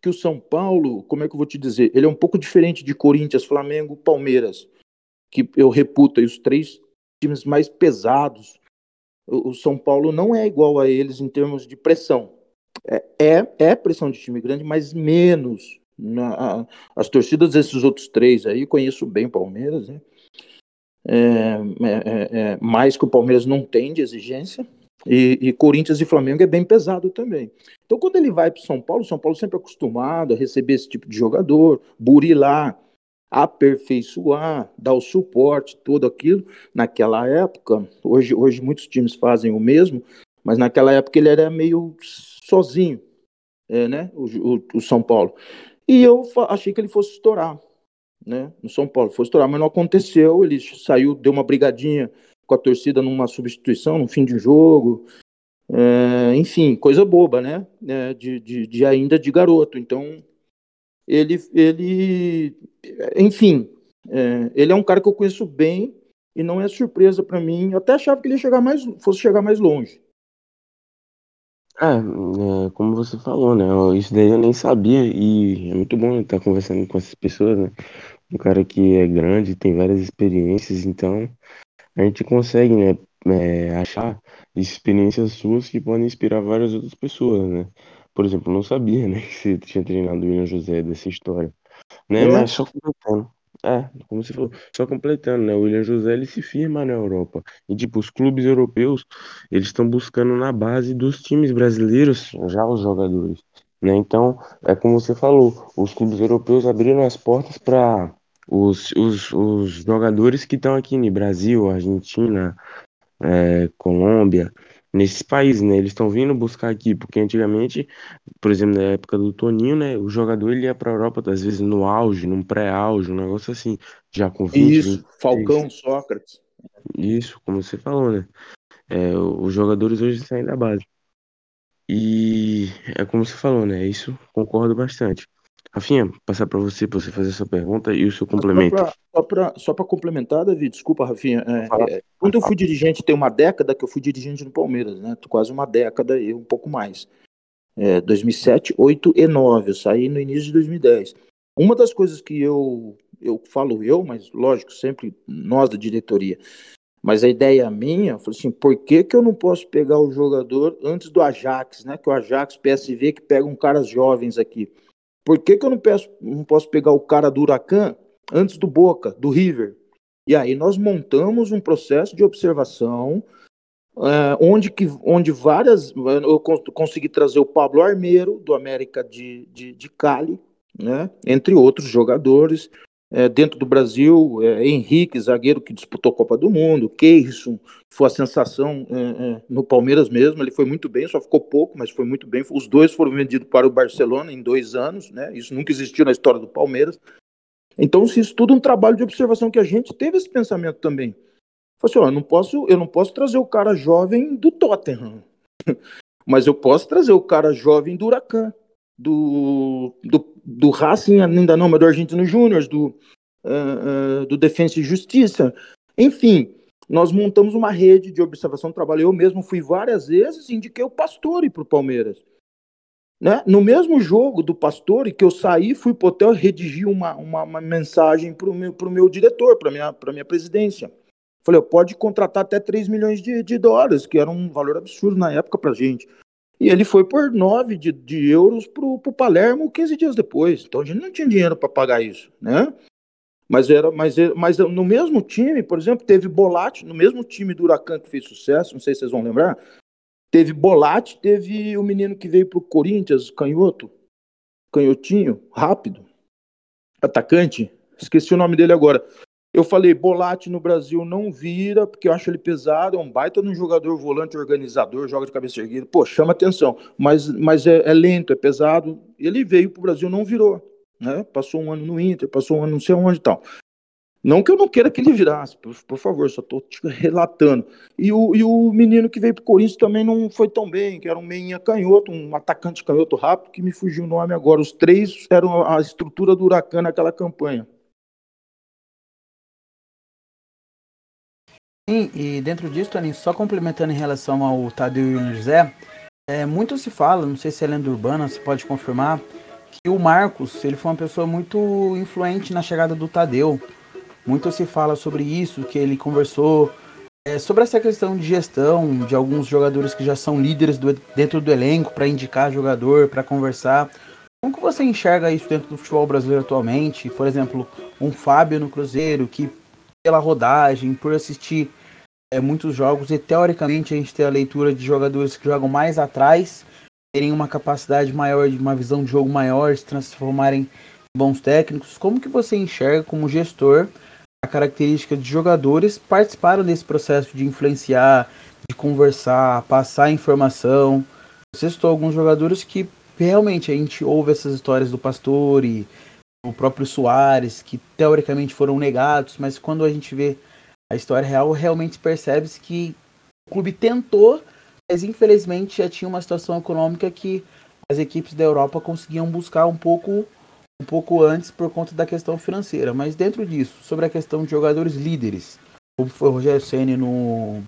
que o São Paulo, como é que eu vou te dizer? Ele é um pouco diferente de Corinthians, Flamengo, Palmeiras, que eu reputo aí os três times mais pesados. O, São Paulo não é igual a eles em termos de pressão. É, é, é pressão de time grande, mas menos. Na, as torcidas desses outros três aí, conheço bem o Palmeiras, né? É, é, é, é mais que o Palmeiras não tem de exigência, e, e, Corinthians e Flamengo é bem pesado também. Então, quando ele vai para São Paulo, São Paulo sempre acostumado a receber esse tipo de jogador, burilar, aperfeiçoar, dar o suporte, tudo aquilo. Naquela época, hoje, hoje muitos times fazem o mesmo, mas naquela época ele era meio sozinho, é, né? O, o, o São Paulo. E eu achei que ele fosse estourar, né? No São Paulo, fosse estourar, mas não aconteceu. Ele saiu, deu uma brigadinha com a torcida numa substituição, no fim de jogo. É, enfim, coisa boba, né? É, de, de, de, ainda de garoto. Então, ele, ele enfim, é, ele é um cara que eu conheço bem e não é surpresa para mim. Eu até achava que ele chegar mais, fosse chegar mais longe. É, é, como você falou, né? Isso daí eu nem sabia e é muito bom estar conversando com essas pessoas, né? Um cara que é grande, tem várias experiências, então a gente consegue, né, é, achar experiências suas que podem inspirar várias outras pessoas, né? Por exemplo, eu não sabia, né, que você tinha treinado o William José dessa história, né? É. Mas só comentando. É, como você falou, só completando, né? O William José ele se firma na Europa. E tipo, os clubes europeus, eles estão buscando na base dos times brasileiros já os jogadores, né? Então, é como você falou, os clubes europeus abriram as portas para os, os, os jogadores que estão aqui no Brasil, Argentina, é, Colômbia, nesses países, né? Eles estão vindo buscar aqui, porque antigamente, por exemplo, na época do Toninho, né? O jogador ele ia para a Europa, às vezes no auge, num pré-auge, um negócio assim, já com 20, Isso, 26. Falcão, Sócrates. Isso, como você falou, né? É, os jogadores hoje saem da base. E é como você falou, né? Isso concordo bastante. Rafinha, passar para você, para você fazer essa pergunta e o seu complemento. Só para complementar, David, desculpa, Rafinha. É, é, quando eu fui dirigente, tem uma década que eu fui dirigente no Palmeiras, né? Quase uma década e um pouco mais. É, 2007, 8 e 9. Eu saí no início de 2010. Uma das coisas que eu, eu falo eu, mas lógico, sempre nós da diretoria, mas a ideia minha, eu falei assim, por que, que eu não posso pegar o jogador antes do Ajax, né? Que o Ajax, PSV, que pegam caras jovens aqui. Por que, que eu não, peço, não posso pegar o cara do Huracan antes do Boca, do River? E aí nós montamos um processo de observação é, onde, que, onde várias. Eu consegui trazer o Pablo Armeiro, do América de, de, de Cali, né, entre outros jogadores. É, dentro do Brasil, é, Henrique, zagueiro que disputou a Copa do Mundo, Keirson, foi a sensação é, é, no Palmeiras mesmo, ele foi muito bem, só ficou pouco, mas foi muito bem. Os dois foram vendidos para o Barcelona em dois anos, né? Isso nunca existiu na história do Palmeiras. Então, se isso tudo é um trabalho de observação que a gente teve esse pensamento também. Falei assim, ó, eu não posso, eu não posso trazer o cara jovem do Tottenham, mas eu posso trazer o cara jovem do Huracan, do, do, do Racing ainda não, mas do Argentino Júnior, do, uh, uh, do Defensa e Justiça. Enfim, nós montamos uma rede de observação do trabalho. Eu mesmo fui várias vezes e indiquei o Pastore para o Palmeiras. Né? No mesmo jogo do Pastore, que eu saí, fui para o hotel redigi uma, uma, uma mensagem para o meu, meu diretor, para a minha, minha presidência. Falei, pode contratar até 3 milhões de, de dólares, que era um valor absurdo na época para gente. E ele foi por 9 de, de euros para o Palermo 15 dias depois. Então a gente não tinha dinheiro para pagar isso, né? Mas, era, mas, mas no mesmo time, por exemplo, teve Bolatti, no mesmo time do Huracan que fez sucesso, não sei se vocês vão lembrar, teve Bolatti, teve o menino que veio para o Corinthians, canhoto, canhotinho, rápido, atacante, esqueci o nome dele agora. Eu falei, Bolatti no Brasil não vira, porque eu acho ele pesado, é um baita de um jogador volante organizador, joga de cabeça erguida, pô, chama atenção, mas, mas é, é lento, é pesado. Ele veio para o Brasil, não virou, né? Passou um ano no Inter, passou um ano não sei onde e tal. Não que eu não queira que ele virasse, por, por favor, só estou relatando. E o, e o menino que veio para o Corinthians também não foi tão bem, que era um meinha canhoto, um atacante canhoto rápido, que me fugiu o nome agora. Os três eram a estrutura do Huracan naquela campanha. Sim, e dentro disso, Toninho, só complementando em relação ao Tadeu e o José, é, muito se fala, não sei se é lenda urbana, você pode confirmar, que o Marcos, ele foi uma pessoa muito influente na chegada do Tadeu. Muito se fala sobre isso, que ele conversou é, sobre essa questão de gestão de alguns jogadores que já são líderes do, dentro do elenco para indicar jogador, para conversar. Como que você enxerga isso dentro do futebol brasileiro atualmente? Por exemplo, um Fábio no Cruzeiro que pela rodagem, por assistir é, muitos jogos e teoricamente a gente tem a leitura de jogadores que jogam mais atrás, terem uma capacidade maior, de uma visão de jogo maior, se transformarem em bons técnicos. Como que você enxerga como gestor a característica de jogadores participaram desse processo de influenciar, de conversar, passar informação? Você citou alguns jogadores que realmente a gente ouve essas histórias do Pastore, o próprio Soares, que teoricamente foram negados, mas quando a gente vê a história real, realmente percebe-se que o clube tentou, mas infelizmente já tinha uma situação econômica que as equipes da Europa conseguiam buscar um pouco um pouco antes por conta da questão financeira. Mas dentro disso, sobre a questão de jogadores líderes, como foi o Rogério Ceni no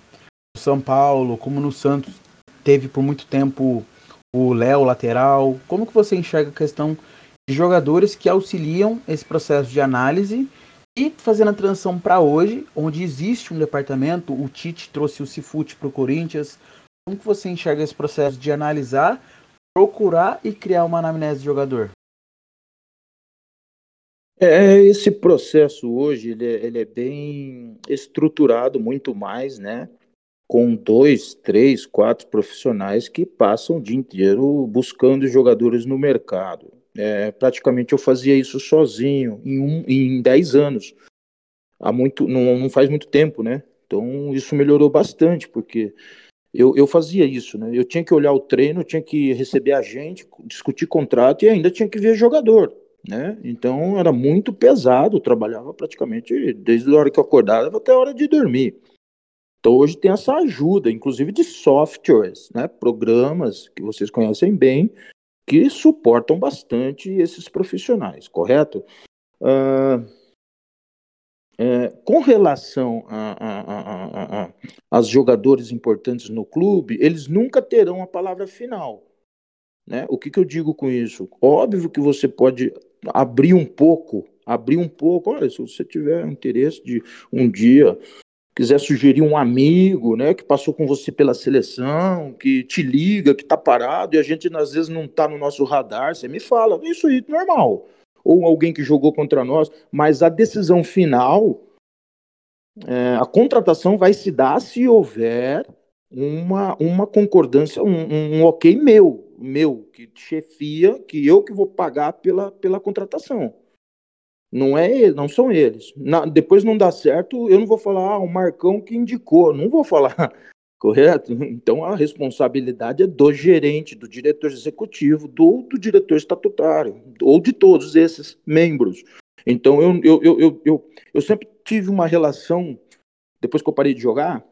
São Paulo, como no Santos teve por muito tempo o Léo lateral, como que você enxerga a questão de jogadores que auxiliam esse processo de análise e fazendo a transição para hoje, onde existe um departamento, o Tite trouxe o Cifute para o Corinthians. Como que você enxerga esse processo de analisar, procurar e criar uma anamnese de jogador? É, esse processo hoje ele é, ele é bem estruturado muito mais, né? Com dois, três, quatro profissionais que passam o dia inteiro buscando jogadores no mercado. É, praticamente eu fazia isso sozinho em, um, em dez anos. Há muito, não, não faz muito tempo, né? Então isso melhorou bastante, porque eu, eu fazia isso, né? Eu tinha que olhar o treino, tinha que receber a gente, discutir contrato e ainda tinha que ver jogador né? Então era muito pesado, trabalhava praticamente desde a hora que eu acordava até a hora de dormir. Então hoje tem essa ajuda, inclusive de softwares, né? Programas que vocês conhecem bem, que suportam bastante esses profissionais, correto? Uh, é, com relação a, jogadores importantes no clube, eles nunca terão a palavra final. Né? O que, que eu digo com isso? Óbvio que você pode abrir um pouco, abrir um pouco. Olha, se você tiver interesse de um dia quiser sugerir um amigo, né, que passou com você pela seleção, que te liga, que tá parado e a gente às vezes não tá no nosso radar, você me fala, isso aí normal. Ou alguém que jogou contra nós, mas a decisão final, é, a contratação vai se dar se houver uma, uma concordância, um, um ok meu, meu, que chefia, que eu que vou pagar pela, pela contratação. Não é ele, não são eles. Na, depois não dá certo, eu não vou falar, ah, o Marcão que indicou, não vou falar, correto? Então a responsabilidade é do gerente, do diretor executivo, do, do diretor estatutário, ou de todos esses membros. Então eu, eu, eu, eu, eu, eu sempre tive uma relação, depois que eu parei de jogar,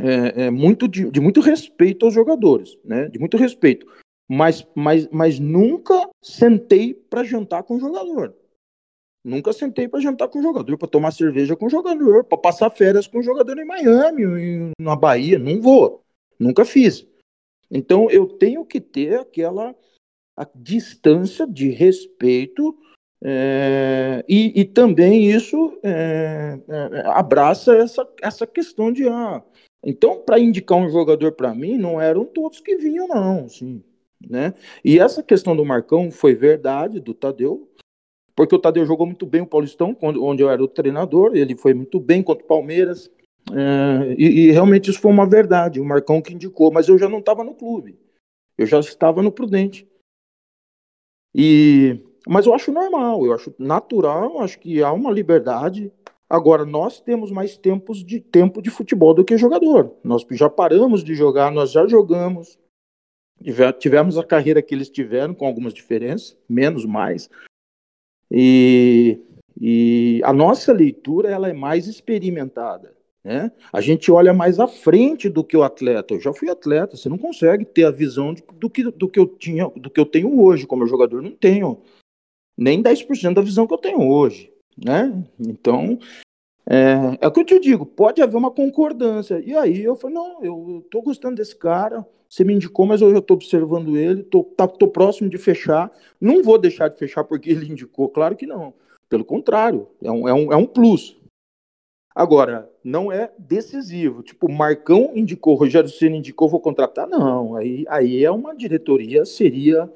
é, é muito de, de, muito respeito aos jogadores, né? De muito respeito. Mas, mas, mas nunca sentei para jantar com o jogador. Nunca sentei para jantar com jogador, para tomar cerveja com jogador, para passar férias com jogador em Miami, na Bahia. Não vou. Nunca fiz. Então eu tenho que ter aquela distância de respeito é, e, e, também isso é, é, abraça essa, essa questão de ah, então, para indicar um jogador para mim, não eram todos que vinham, não. Assim, né? E essa questão do Marcão foi verdade, do Tadeu, porque o Tadeu jogou muito bem o Paulistão, onde eu era o treinador, ele foi muito bem contra o Palmeiras, é, e, e, realmente isso foi uma verdade, o Marcão que indicou, mas eu já não estava no clube, eu já estava no Prudente. E, mas eu acho normal, eu acho natural, acho que há uma liberdade Agora, nós temos mais tempos de tempo de futebol do que jogador. Nós já paramos de jogar, nós já jogamos. Tivemos a carreira que eles tiveram, com algumas diferenças, menos, mais. E, e a nossa leitura ela é mais experimentada. Né? A gente olha mais à frente do que o atleta. Eu já fui atleta, você não consegue ter a visão de, do, que, do que eu tinha, do que eu tenho hoje como jogador. Não tenho nem 10% da visão que eu tenho hoje né? Então, é, é o que eu te digo, pode haver uma concordância. E aí eu falei, não, eu tô gostando desse cara, você me indicou, mas eu já tô observando ele, tô, tá, tô próximo de fechar, não vou deixar de fechar porque ele indicou, claro que não. Pelo contrário, é um, é um, é um plus. Agora, não é decisivo. Tipo, Marcão indicou, Rogério Senna indicou, vou contratar? Não. Aí, aí é uma diretoria, seria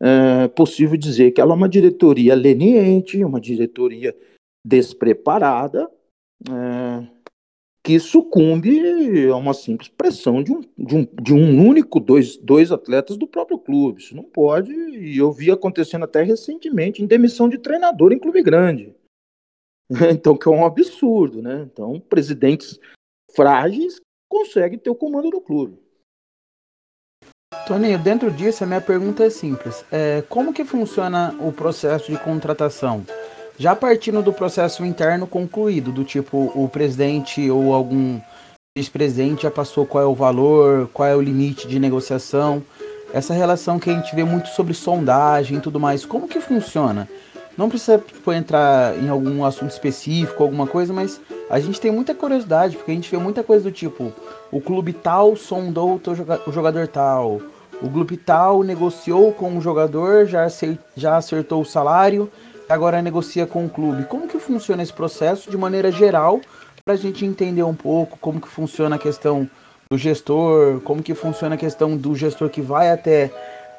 é possível dizer que ela é uma diretoria leniente, uma diretoria despreparada, é, que sucumbe a uma simples pressão de um, de um, de um único, dois, dois atletas do próprio clube. Isso não pode, e eu vi acontecendo até recentemente, em demissão de treinador em clube grande. Então, que é um absurdo, né? Então, presidentes frágeis conseguem ter o comando do clube. Toninho, dentro disso, a minha pergunta é simples. É, como que funciona o processo de contratação? Já partindo do processo interno concluído, do tipo o presidente ou algum vice-presidente já passou qual é o valor, qual é o limite de negociação, essa relação que a gente vê muito sobre sondagem e tudo mais, como que funciona? Não precisa tipo, entrar em algum assunto específico, alguma coisa, mas a gente tem muita curiosidade, porque a gente vê muita coisa do tipo, o clube tal sondou o jogador tal, o clube tal negociou com o jogador, já acertou o salário, agora negocia com o clube. Como que funciona esse processo de maneira geral, para a gente entender um pouco como que funciona a questão do gestor, como que funciona a questão do gestor que vai até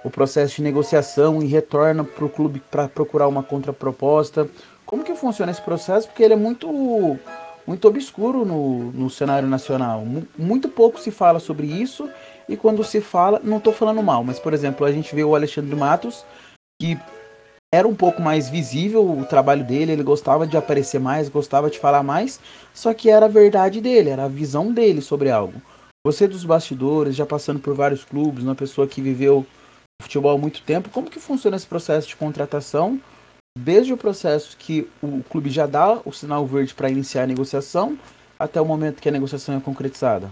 o processo de negociação e retorna para o clube para procurar uma contraproposta. Como que funciona esse processo? Porque ele é muito muito obscuro no, no cenário nacional. Muito pouco se fala sobre isso e quando se fala, não estou falando mal, mas por exemplo, a gente vê o Alexandre Matos, que era um pouco mais visível o trabalho dele, ele gostava de aparecer mais, gostava de falar mais, só que era a verdade dele, era a visão dele sobre algo. Você dos bastidores, já passando por vários clubes, uma pessoa que viveu futebol há muito tempo, como que funciona esse processo de contratação? Desde o processo que o clube já dá o sinal verde para iniciar a negociação até o momento que a negociação é concretizada?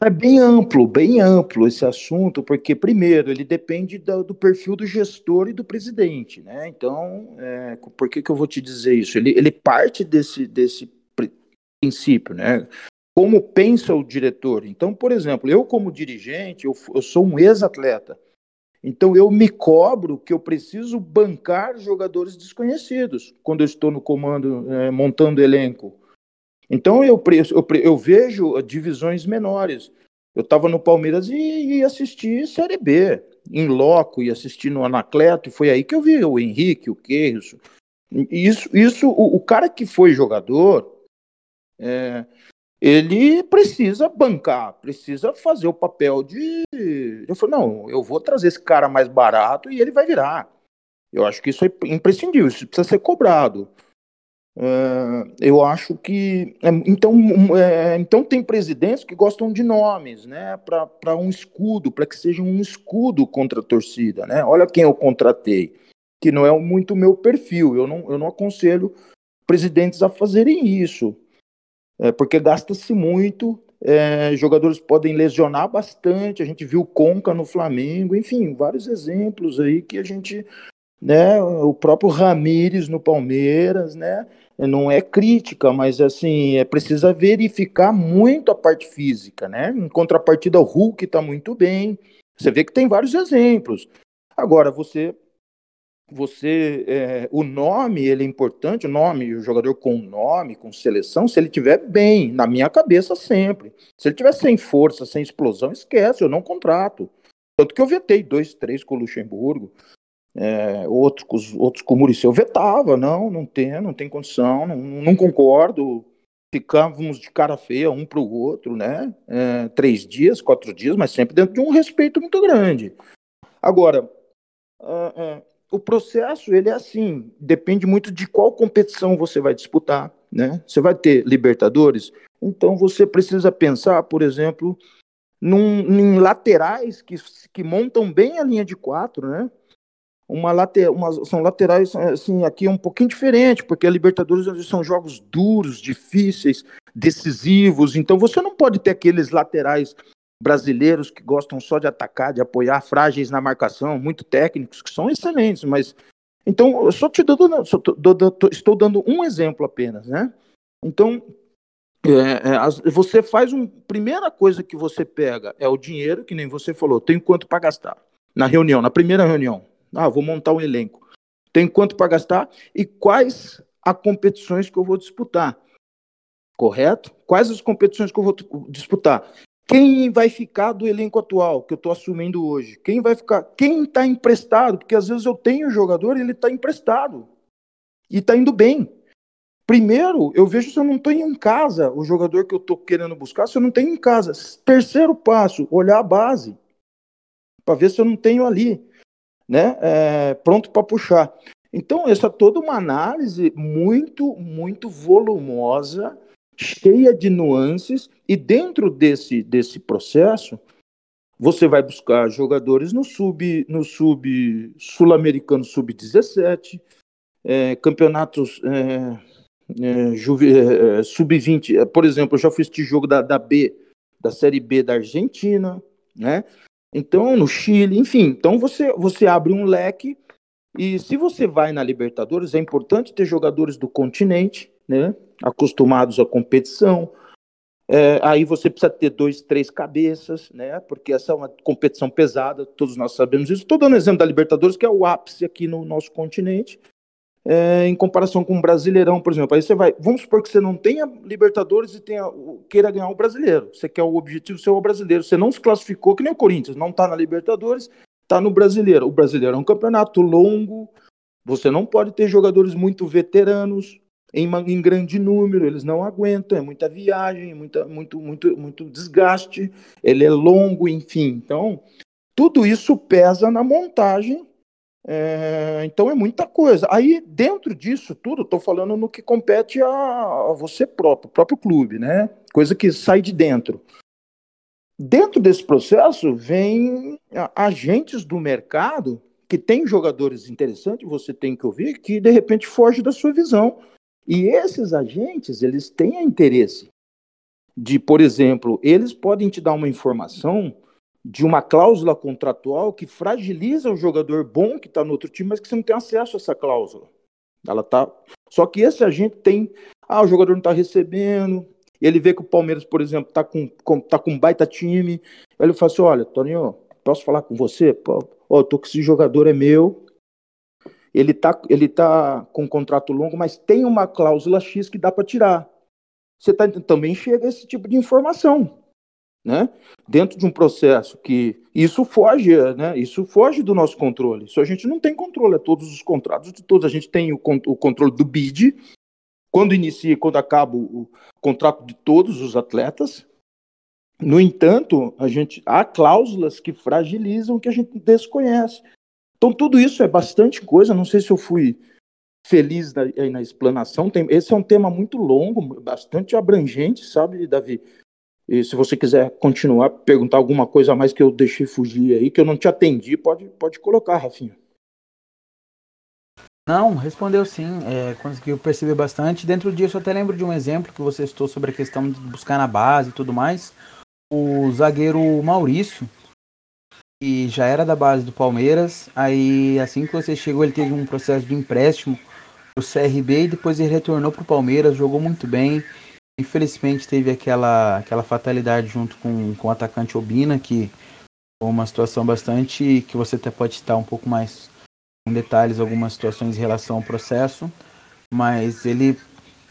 É bem amplo, bem amplo esse assunto, porque, primeiro, ele depende do, do perfil do gestor e do presidente, né? Então, é, por que, que eu vou te dizer isso? Ele, ele parte desse, desse princípio, né? Como pensa o diretor. Então, por exemplo, eu, como dirigente, eu, eu sou um ex-atleta. Então, eu me cobro que eu preciso bancar jogadores desconhecidos quando eu estou no comando, é, montando elenco então eu, eu, eu vejo divisões menores. Eu estava no Palmeiras e, e assisti Série B, em loco, e assisti no Anacleto, e foi aí que eu vi o Henrique, o Queiroz. Isso, isso o, o, cara que foi jogador, é, ele precisa bancar, precisa fazer o papel de. Eu falei, não, eu vou trazer esse cara mais barato e ele vai virar. Eu acho que isso é imprescindível, isso precisa ser cobrado. Uh, eu acho que é, então, é, então tem presidentes que gostam de nomes, né, para um escudo, para que seja um escudo contra a torcida, né? Olha quem eu contratei, que não é muito meu perfil. Eu não, eu não aconselho presidentes a fazerem isso, é, porque gasta-se muito. É, jogadores podem lesionar bastante. A gente viu Conca no Flamengo, enfim, vários exemplos aí que a gente, né? O próprio Ramires no Palmeiras, né? Não é crítica, mas assim, é precisa verificar muito a parte física, né? Em contrapartida, o Hulk está muito bem. Você vê que tem vários exemplos. Agora, você você é, o nome ele é importante o nome o jogador com nome com seleção se ele tiver bem na minha cabeça sempre se ele tiver sem força sem explosão esquece eu não contrato tanto que eu vetei dois três com o Luxemburgo é, outros, outros com o Muricy eu vetava, não, não tem, não tem condição, não, não concordo. Ficávamos de cara feia um para o outro, né? É, três dias, quatro dias, mas sempre dentro de um respeito muito grande. Agora, uh, uh, o processo ele é assim, depende muito de qual competição você vai disputar, né? Você vai ter Libertadores, então você precisa pensar, por exemplo, num, em laterais que, que montam bem a linha de quatro, né? Uma, later, uma são laterais assim aqui um pouquinho diferente, porque a Libertadores são jogos duros, difíceis, decisivos. Então você não pode ter aqueles laterais brasileiros que gostam só de atacar, de apoiar, frágeis na marcação, muito técnicos, que são excelentes, mas então eu só te dando, só tô, tô, estou dando um exemplo apenas, né? Então é, é, você faz um primeira coisa que você pega é o dinheiro, que nem você falou, tem quanto para gastar na reunião, na primeira reunião. Ah, vou montar um elenco. Tem quanto para gastar e quais as competições que eu vou disputar. Correto? Quais as competições que eu vou disputar? Quem vai ficar do elenco atual que eu estou assumindo hoje? Quem vai ficar? Quem está emprestado? Porque às vezes eu tenho jogador e ele está emprestado e está indo bem. Primeiro, eu vejo se eu não estou em casa o jogador que eu estou querendo buscar, se eu não tenho em casa. Terceiro passo, olhar a base para ver se eu não tenho ali né, é, pronto para puxar. Então, essa é toda uma análise muito, muito volumosa, cheia de nuances, e dentro desse, desse processo, você vai buscar jogadores no sub no sub sul-americano sub-17, é, campeonatos é, é, é sub-20, é, por exemplo, eu já fiz este jogo da, da B, da Série B da Argentina, né? Então, no Chile, enfim, então você, você abre um leque e se você vai na Libertadores, é importante ter jogadores do continente, né, acostumados à competição. É, aí você precisa ter dois, três cabeças, né, porque essa é uma competição pesada, todos nós sabemos isso. Estou dando exemplo da Libertadores, que é o ápice aqui no nosso continente. É, em comparação com o Brasileirão, por exemplo. Aí você vai, vamos supor que você não tenha Libertadores e tenha, queira ganhar o Brasileiro. Você quer o objetivo ser o Brasileiro. Você não se classificou, que nem o Corinthians, não está na Libertadores, está no Brasileiro. O Brasileiro é um campeonato longo, você não pode ter jogadores muito veteranos em, em grande número, eles não aguentam, é muita viagem, muita, muito, muito, muito desgaste, ele é longo, enfim. Então, tudo isso pesa na montagem é, então é muita coisa. Aí, dentro disso tudo, estou falando no que compete a, a você próprio, o próprio clube, né? Coisa que sai de dentro. Dentro desse processo, vem agentes do mercado que tem jogadores interessantes, você tem que ouvir, que de repente foge da sua visão. E esses agentes, eles têm interesse de, por exemplo, eles podem te dar uma informação de uma cláusula contratual que fragiliza o jogador bom que está no outro time, mas que você não tem acesso a essa cláusula. Ela tá. Só que esse agente tem. Ah, o jogador não está recebendo. Ele vê que o Palmeiras, por exemplo, está com, com, tá com um baita time. Aí ele fala assim: olha, Toninho, posso falar com você? Pô, oh, tô com esse jogador, é meu. Ele tá, ele tá com um contrato longo, mas tem uma cláusula X que dá para tirar. Você tá, também chega esse tipo de informação né? Dentro de um processo que isso foge, né? Isso foge do nosso controle. Isso a gente não tem controle, é todos os contratos de todos. A gente tem o, o controle do bid, quando inicia e quando acaba o contrato de todos os atletas. No entanto, a gente há cláusulas que fragilizam que a gente desconhece. Então tudo isso é bastante coisa. Não sei se eu fui feliz na, na explanação. Tem, esse é um tema muito longo, bastante abrangente, sabe, Davi? E se você quiser continuar, perguntar alguma coisa a mais que eu deixei fugir aí, que eu não te atendi, pode, pode colocar, Rafinha. Não, respondeu sim, é, conseguiu perceber bastante. Dentro disso, eu até lembro de um exemplo que você citou sobre a questão de buscar na base e tudo mais. O zagueiro Maurício, que já era da base do Palmeiras, aí assim que você chegou, ele teve um processo de empréstimo pro CRB e depois ele retornou pro Palmeiras, jogou muito bem. Infelizmente teve aquela, aquela fatalidade junto com, com o atacante Obina, que foi uma situação bastante que você até pode citar um pouco mais em detalhes algumas situações em relação ao processo, mas ele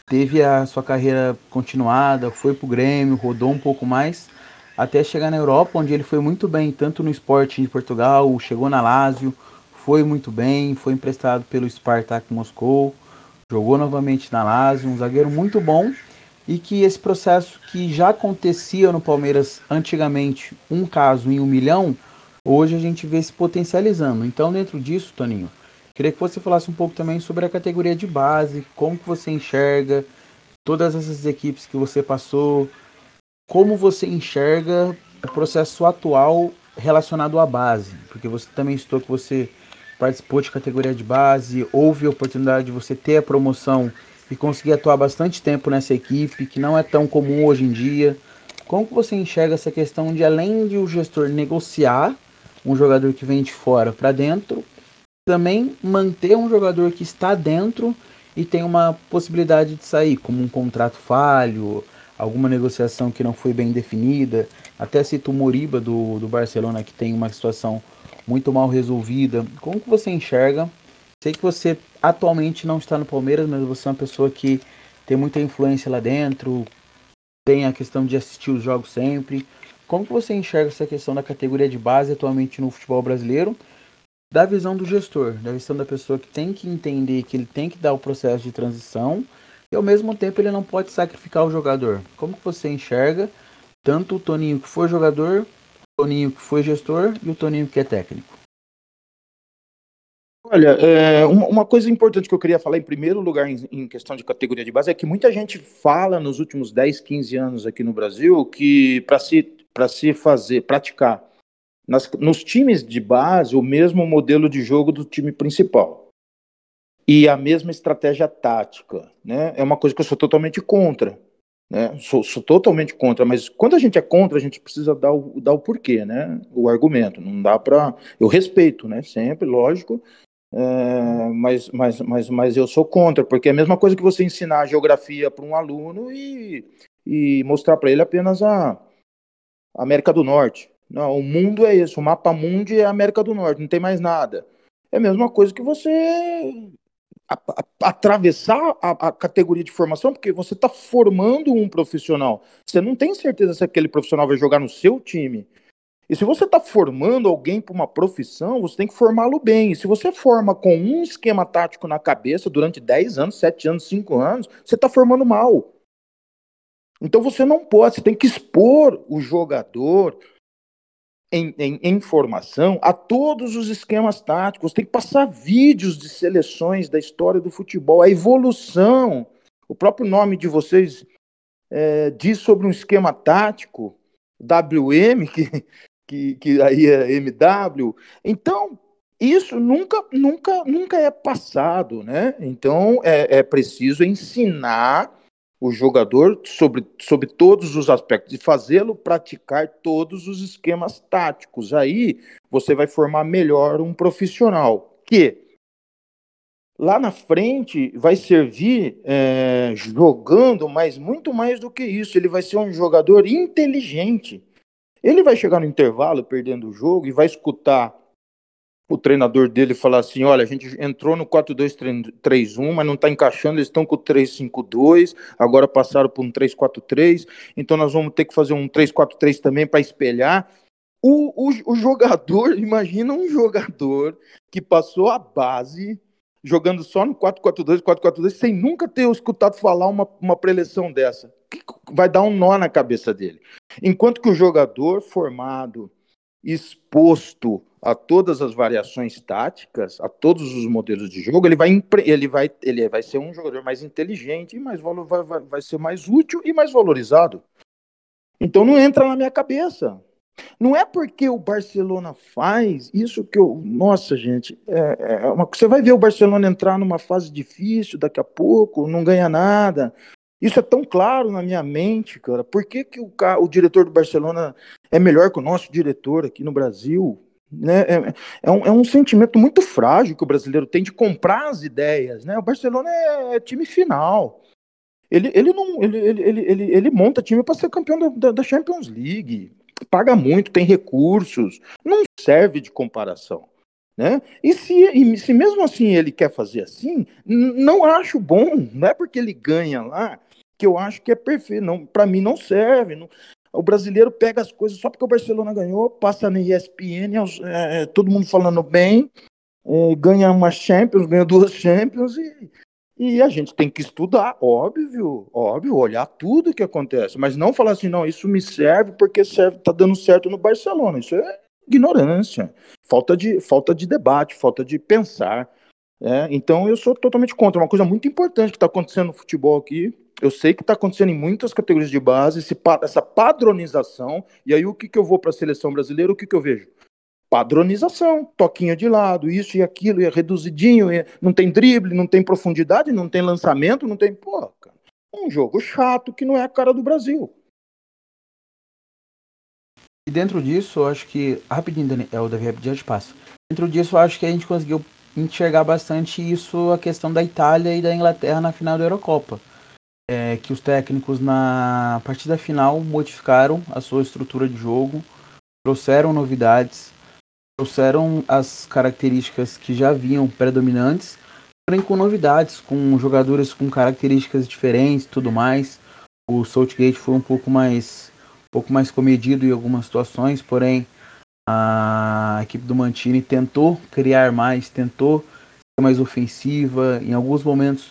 teve a sua carreira continuada, foi para o Grêmio, rodou um pouco mais, até chegar na Europa, onde ele foi muito bem, tanto no Sporting de Portugal, chegou na Lazio, foi muito bem, foi emprestado pelo Spartak Moscou, jogou novamente na Lazio, um zagueiro muito bom, e que esse processo que já acontecia no Palmeiras antigamente, um caso em um milhão, hoje a gente vê se potencializando. Então, dentro disso, Toninho, queria que você falasse um pouco também sobre a categoria de base, como que você enxerga todas essas equipes que você passou, como você enxerga o processo atual relacionado à base, porque você também estou que você participou de categoria de base, houve a oportunidade de você ter a promoção e conseguir atuar bastante tempo nessa equipe, que não é tão comum hoje em dia. Como você enxerga essa questão de além de o gestor negociar um jogador que vem de fora para dentro, também manter um jogador que está dentro e tem uma possibilidade de sair, como um contrato falho, alguma negociação que não foi bem definida. Até cito o Moriba do, do Barcelona, que tem uma situação muito mal resolvida. Como que você enxerga Sei que você atualmente não está no Palmeiras, mas você é uma pessoa que tem muita influência lá dentro, tem a questão de assistir os jogos sempre. Como que você enxerga essa questão da categoria de base atualmente no futebol brasileiro? Da visão do gestor, da visão da pessoa que tem que entender que ele tem que dar o processo de transição e ao mesmo tempo ele não pode sacrificar o jogador. Como que você enxerga tanto o Toninho que foi jogador, o Toninho que foi gestor e o Toninho que é técnico? Olha, é, uma coisa importante que eu queria falar em primeiro lugar em, em, questão de categoria de base é que muita gente fala nos últimos 10, 15 anos aqui no Brasil que para se, se fazer, praticar nas, nos times de base o mesmo modelo de jogo do time principal e a mesma estratégia tática, né? É uma coisa que eu sou totalmente contra, né? Sou, sou totalmente contra, mas quando a gente é contra, a gente precisa dar o, dar o porquê, né? O argumento, não dá para... Eu respeito, né? Sempre, lógico, é, mas, mas, mas, mas eu sou contra, porque é a mesma coisa que você ensinar geografia para um aluno e, e mostrar para ele apenas a América do Norte. Não, o mundo é isso, o mapa mundi é a América do Norte, não tem mais nada. É a mesma coisa que você atravessar a, a, categoria de formação, porque você está formando um profissional. Você não tem certeza se aquele profissional vai jogar no seu time. E se você está formando alguém para uma profissão, você tem que formá-lo bem. E se você forma com um esquema tático na cabeça durante 10 anos, 7 anos, 5 anos, você está formando mal. Então você não pode, você tem que expor o jogador em, em, em, formação a todos os esquemas táticos, tem que passar vídeos de seleções da história do futebol, a evolução. O próprio nome de vocês é, diz sobre um esquema tático, WM, que, que, que aí é MW. Então, isso nunca, nunca, nunca é passado, né? Então é, é preciso ensinar o jogador sobre, sobre todos os aspectos e fazê-lo praticar todos os esquemas táticos. Aí você vai formar melhor um profissional que lá na frente vai servir é, jogando, mas muito mais do que isso. Ele vai ser um jogador inteligente. Ele vai chegar no intervalo perdendo o jogo e vai escutar o treinador dele falar assim: olha, a gente entrou no 4-2-3-1, mas não está encaixando, eles estão com o 3-5-2, agora passaram por um 3-4-3, então nós vamos ter que fazer um 3-4-3 também para espelhar. O, o, o jogador, imagina um jogador que passou a base jogando só no 4-4-2, 4-4-2, sem nunca ter escutado falar uma, uma preleção dessa. Vai dar um nó na cabeça dele. Enquanto que o jogador formado, exposto a todas as variações táticas, a todos os modelos de jogo, ele vai, ele vai, ele vai ser um jogador mais inteligente e mais vai, vai, vai ser mais útil e mais valorizado. Então não entra na minha cabeça. Não é porque o Barcelona faz isso que eu. Nossa, gente, é, é uma... você vai ver o Barcelona entrar numa fase difícil daqui a pouco, não ganha nada. Isso é tão claro na minha mente, cara. Por que, que o, o diretor do Barcelona é melhor que o nosso diretor aqui no Brasil? Né? É, é, um, é um sentimento muito frágil que o brasileiro tem de comprar as ideias. Né? O Barcelona é, é time final. Ele, ele, não, ele, ele, ele, ele, ele monta time para ser campeão da, da Champions League. Paga muito, tem recursos. Não serve de comparação. Né? E, se, e se mesmo assim ele quer fazer assim, não acho bom, não é porque ele ganha lá que eu acho que é perfeito. Não, para mim não serve. Não, o brasileiro pega as coisas só porque o Barcelona ganhou, passa na ESPN, é, é, todo mundo falando bem, é, ganha uma Champions, ganha duas Champions e, e a gente tem que estudar, óbvio, óbvio, olhar tudo que acontece, mas não falar assim, não, isso me serve porque serve, tá dando certo no Barcelona. Isso é ignorância, falta de, falta de debate, falta de pensar. É, então eu sou totalmente contra. Uma coisa muito importante que está acontecendo no futebol aqui, eu sei que está acontecendo em muitas categorias de base, esse, essa padronização, e aí o que, que eu vou para a seleção brasileira, o que, que eu vejo? Padronização, toquinho de lado, isso e aquilo, é reduzidinho, é, não tem drible, não tem profundidade, não tem lançamento, não tem. Pô, cara, um jogo chato que não é a cara do Brasil. E dentro disso, eu acho que. Rapidinho, Dani, é o Davi rapidinho de. Dentro disso, eu acho que a gente conseguiu enxergar bastante isso, a questão da Itália e da Inglaterra na final da Eurocopa é, que os técnicos na partida final modificaram a sua estrutura de jogo, trouxeram novidades, trouxeram as características que já vinham predominantes, porém com novidades, com jogadores com características diferentes, tudo mais. O Southgate foi um pouco mais, um pouco mais comedido em algumas situações, porém a equipe do Mantini tentou criar mais, tentou ser mais ofensiva, em alguns momentos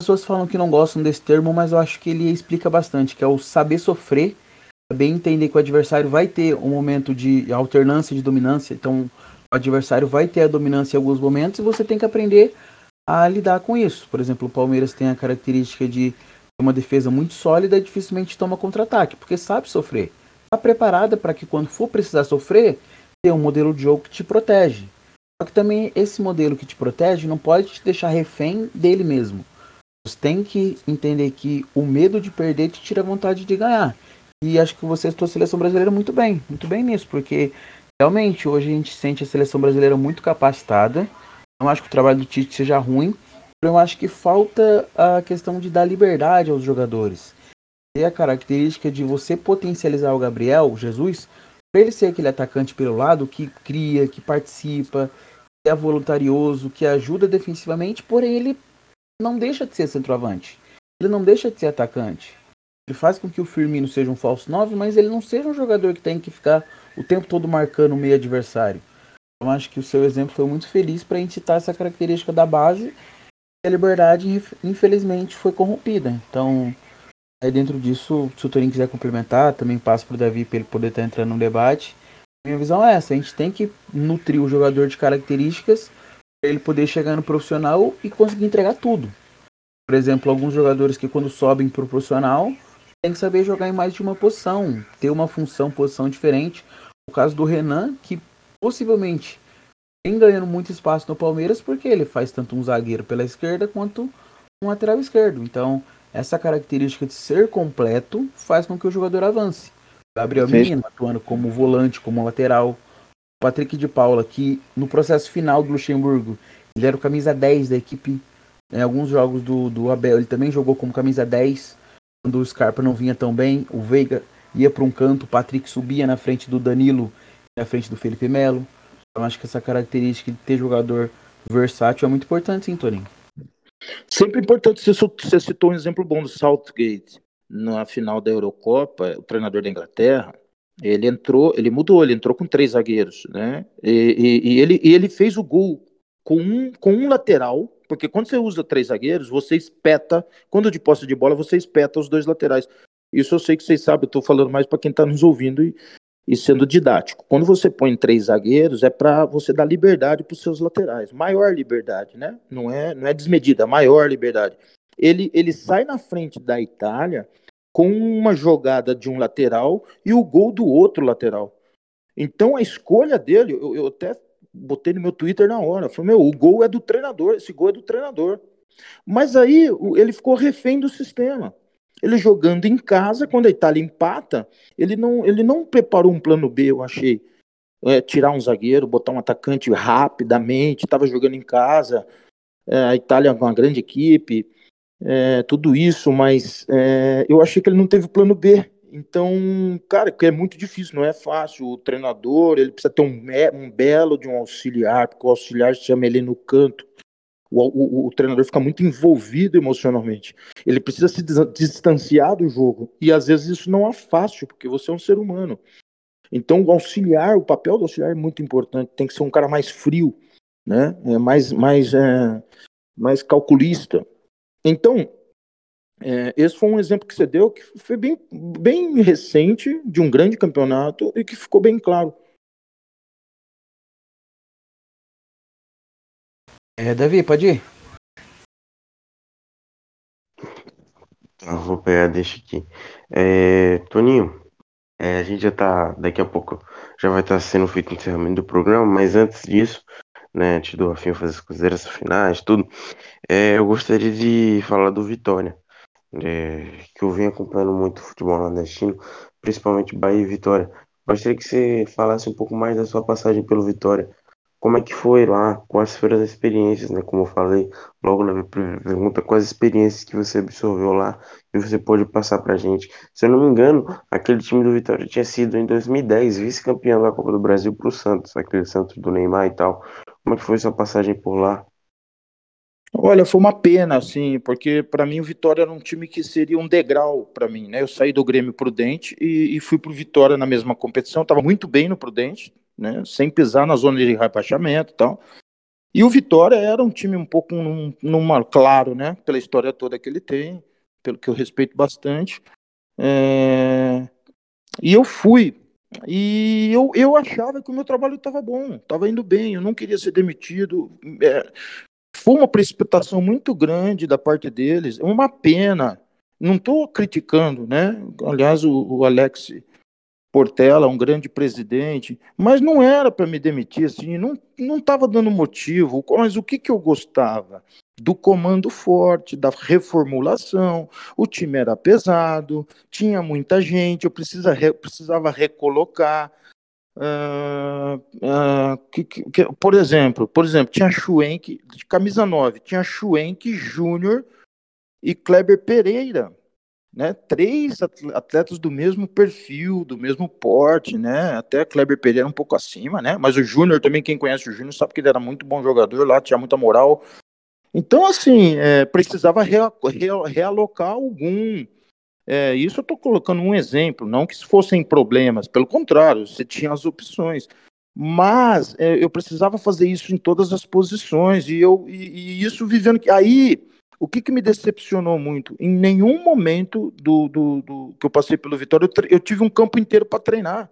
pessoas falam que não gostam desse termo, mas eu acho que ele explica bastante, que é o saber sofrer, saber entender que o adversário vai ter um momento de alternância de dominância, então o adversário vai ter a dominância em alguns momentos e você tem que aprender a lidar com isso. Por exemplo, o Palmeiras tem a característica de uma defesa muito sólida e dificilmente toma contra-ataque, porque sabe sofrer. Está preparada para que quando for precisar sofrer, ter um modelo de jogo que te protege. Só que também esse modelo que te protege não pode te deixar refém dele mesmo. Você tem que entender que o medo de perder te tira a vontade de ganhar. E acho que você estou a seleção brasileira muito bem, muito bem nisso, porque realmente hoje a gente sente a seleção brasileira muito capacitada. Não acho que o trabalho do Tite seja ruim, eu acho que falta a questão de dar liberdade aos jogadores. E a característica de você potencializar o Gabriel, Jesus, para ele ser aquele atacante pelo lado que cria, que participa, é voluntarioso, que ajuda defensivamente, porém ele não deixa de ser centroavante. Ele não deixa de ser atacante. Ele faz com que o Firmino seja um falso 9, mas ele não seja um jogador que tem que ficar o tempo todo marcando o meio adversário. Eu acho que o seu exemplo foi muito feliz para incitar essa característica da base. E a liberdade, infelizmente, foi corrompida. Então, aí dentro disso, se o Torinho quiser complementar, também passo para o Davi para ele poder estar tá entrando no debate. Minha visão é essa: a gente tem que nutrir o jogador de características para ele poder chegar no profissional e conseguir entregar tudo. Por exemplo, alguns jogadores que quando sobem para o profissional tem que saber jogar em mais de uma posição, ter uma função, posição diferente. O caso do Renan, que possivelmente vem ganhando muito espaço no Palmeiras, porque ele faz tanto um zagueiro pela esquerda quanto um lateral esquerdo. Então, essa característica de ser completo faz com que o jogador avance. Gabriel Menino atuando como volante, como lateral. Patrick de Paula, que no processo final do Luxemburgo, ele era o camisa 10 da equipe. Em alguns jogos do, do Abel, ele também jogou como camisa 10. Quando o Scarpa não vinha tão bem, o Veiga ia para um canto, o Patrick subia na frente do Danilo, na frente do Felipe Melo. Então acho que essa característica de ter jogador versátil é muito importante, sim, Torinho. Sempre importante, você citou um exemplo bom do Southgate na final da Eurocopa, o treinador da Inglaterra, ele entrou, ele mudou, ele entrou com três zagueiros, né? E, e, e, ele, e ele fez o gol com um, com um lateral, porque quando você usa três zagueiros, você espeta, quando de posse de bola, você espeta os dois laterais. Isso eu sei que vocês sabem, eu estou falando mais para quem está nos ouvindo e, e sendo didático. Quando você põe três zagueiros, é para você dar liberdade para os seus laterais, maior liberdade, né? Não é, não é desmedida, maior liberdade ele, ele sai na frente da Itália com uma jogada de um lateral e o gol do outro lateral. Então a escolha dele, eu, eu até botei no meu Twitter na hora, falei, meu, o gol é do treinador, esse gol é do treinador. Mas aí ele ficou refém do sistema. Ele jogando em casa, quando a Itália empata, ele não, ele não preparou um plano B, eu achei. É, tirar um zagueiro, botar um atacante rapidamente, estava jogando em casa. É, a Itália é uma grande equipe, é, tudo isso, mas é, eu achei que ele não teve plano B. Então, cara, que é muito difícil, não é fácil. O treinador, ele precisa ter um, um belo de um auxiliar, porque o auxiliar chama ele no canto. O, o, o, treinador fica muito envolvido emocionalmente. Ele precisa se distanciar do jogo. E às vezes isso não é fácil, porque você é um ser humano. Então, o auxiliar, o papel do auxiliar é muito importante. Tem que ser um cara mais frio, né? É mais, mais, é, mais calculista. Então, é, esse foi um exemplo que você deu que foi bem, bem recente, de um grande campeonato e que ficou bem claro. É, Davi, pode ir. Tá, vou pegar, deixa aqui. É, Toninho, é, a gente já tá, daqui a pouco, já vai estar tá sendo feito o encerramento do programa, mas antes disso, né, antes do Rafinha fazer as considerações finais, tudo, é, eu gostaria de falar do Vitória, é, que eu venho acompanhando muito o futebol nordestino, principalmente Bahia e Vitória. Gostaria que você falasse um pouco mais da sua passagem pelo Vitória. Como é que foi lá? Quais foram as experiências, né? Como eu falei logo na minha primeira pergunta, quais experiências que você absorveu lá e você pode passar pra gente? Se eu não me engano, aquele time do Vitória tinha sido em 2010 vice-campeão da Copa do Brasil pro Santos, aquele Santos do Neymar e tal. Como é que foi sua passagem por lá? Olha, foi uma pena, assim, porque para mim o Vitória era um time que seria um degrau para mim, né? Eu saí do Grêmio Prudente e, e fui pro Vitória na mesma competição, estava muito bem no Prudente, né? Sem pisar na zona de rebaixamento e tal. E o Vitória era um time um pouco num, numa, claro, né? Pela história toda que ele tem, pelo que eu respeito bastante. É... E eu fui e eu, eu achava que o meu trabalho estava bom, estava indo bem, eu não queria ser demitido. É, foi uma precipitação muito grande da parte deles, uma pena. Não estou criticando, né? Aliás, o, o Alex Portela, um grande presidente, mas não era para me demitir assim, não estava dando motivo. Mas o que, que eu gostava? Do comando forte, da reformulação. O time era pesado, tinha muita gente, eu precisa, precisava recolocar. Uh, uh, que, que, por exemplo, por exemplo, tinha Schwenk, de camisa 9, tinha Schwenk Júnior e Kleber Pereira né? Três atletas do mesmo perfil, do mesmo porte, né? Até Kleber Pereira um pouco acima, né? Mas o Júnior também, quem conhece o Júnior sabe que ele era muito bom jogador lá, tinha muita moral. Então, assim, é, precisava realocar algum. É, isso eu estou colocando um exemplo, não que fossem problemas, pelo contrário, você tinha as opções. Mas é, eu precisava fazer isso em todas as posições, e eu e, e isso vivendo. Aí o que, que me decepcionou muito? Em nenhum momento do, do, do que eu passei pelo Vitória, eu, eu tive um campo inteiro para treinar.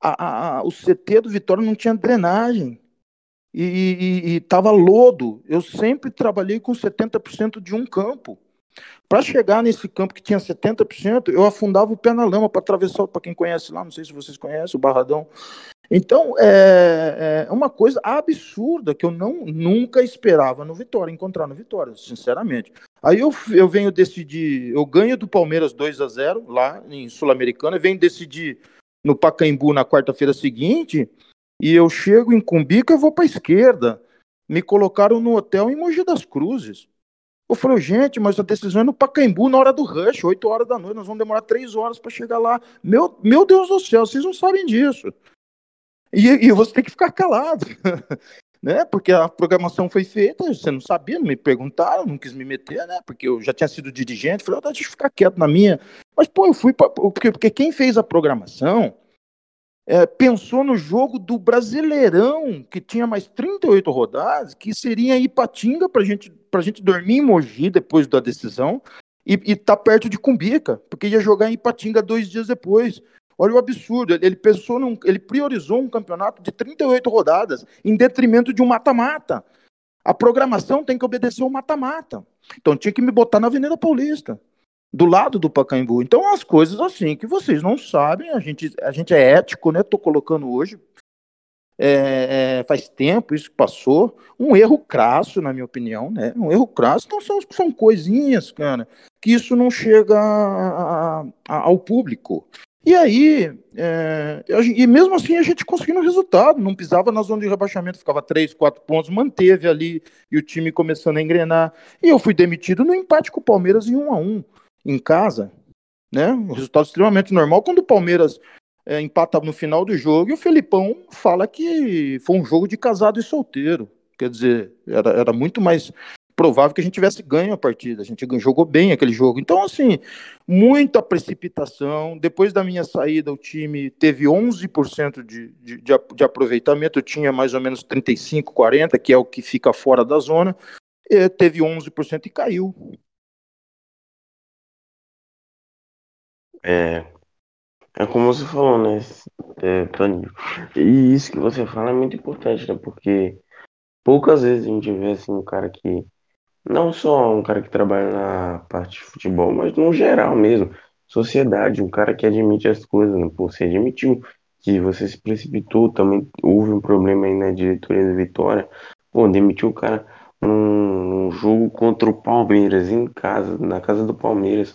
A, a, a, o CT do Vitória não tinha drenagem. E estava lodo. Eu sempre trabalhei com 70% de um campo. Para chegar nesse campo que tinha 70%, eu afundava o pé na lama para atravessar, para quem conhece lá, não sei se vocês conhecem, o Barradão. Então, é, é, uma coisa absurda que eu não nunca esperava no Vitória, encontrar no Vitória, sinceramente. Aí eu, eu venho decidir, eu ganho do Palmeiras 2 a 0 lá em Sul-Americana, venho decidir no Pacaembu na quarta-feira seguinte, e eu chego em Cumbica e vou para a esquerda. Me colocaram no hotel em Mogi das Cruzes. Eu falei, gente, mas a decisão é no Pacaembu na hora do rush, 8 horas da noite, nós vamos demorar 3 horas para chegar lá. Meu, meu Deus do céu, vocês não sabem disso. E, e você tem que ficar calado, né? Porque a programação foi feita, você não sabia, não me perguntaram, não quis me meter, né? Porque eu já tinha sido dirigente, falei, oh, deixa eu ficar quieto na minha. Mas, pô, eu fui, pra, porque, porque quem fez a programação é, pensou no jogo do Brasileirão, que tinha mais 38 rodadas, que seria Ipatinga para gente, a gente dormir em Mogi depois da decisão, e, e tá perto de Cumbica, porque ia jogar em Ipatinga dois dias depois. Olha o absurdo, ele pensou num, ele priorizou um campeonato de 38 rodadas em detrimento de um mata-mata. A programação tem que obedecer ao mata-mata. Então tinha que me botar na Avenida Paulista, do lado do Pacaembu. Então as coisas assim que vocês não sabem, a gente, a gente é ético, né? Tô colocando hoje. É, é, faz tempo isso passou. Um erro crasso, na minha opinião, né? Um erro crasso. Então são, são coisinhas, cara, que isso não chega a, a, ao público. E aí, é, e mesmo assim a gente conseguiu um resultado, não pisava na zona de rebaixamento, ficava 3, 4 pontos, manteve ali e o time começando a engrenar. E eu fui demitido no empate com o Palmeiras em 1 a 1 em casa, né? Um resultado extremamente normal quando o Palmeiras é, empata no final do jogo e o Felipão fala que foi um jogo de casado e solteiro. Quer dizer, era, era muito mais provável que a gente tivesse ganho a partida. A gente jogou bem aquele jogo. Então, assim, muita precipitação. Depois da minha saída, o time teve 11% de, de, de aproveitamento. Eu tinha mais ou menos 35, 40, que é o que fica fora da zona. E teve 11% e caiu. É, é como você falou, né, é? E isso que você fala é muito importante, né? Porque poucas vezes a gente vê assim um cara que não só um cara que trabalha na parte de futebol, mas no geral mesmo. Sociedade, um cara que admite as coisas, né? Pô, você admitiu que você se precipitou, também houve um problema aí na diretoria da Vitória. Pô, demitiu o cara num, jogo contra o Palmeiras, em casa, na casa do Palmeiras.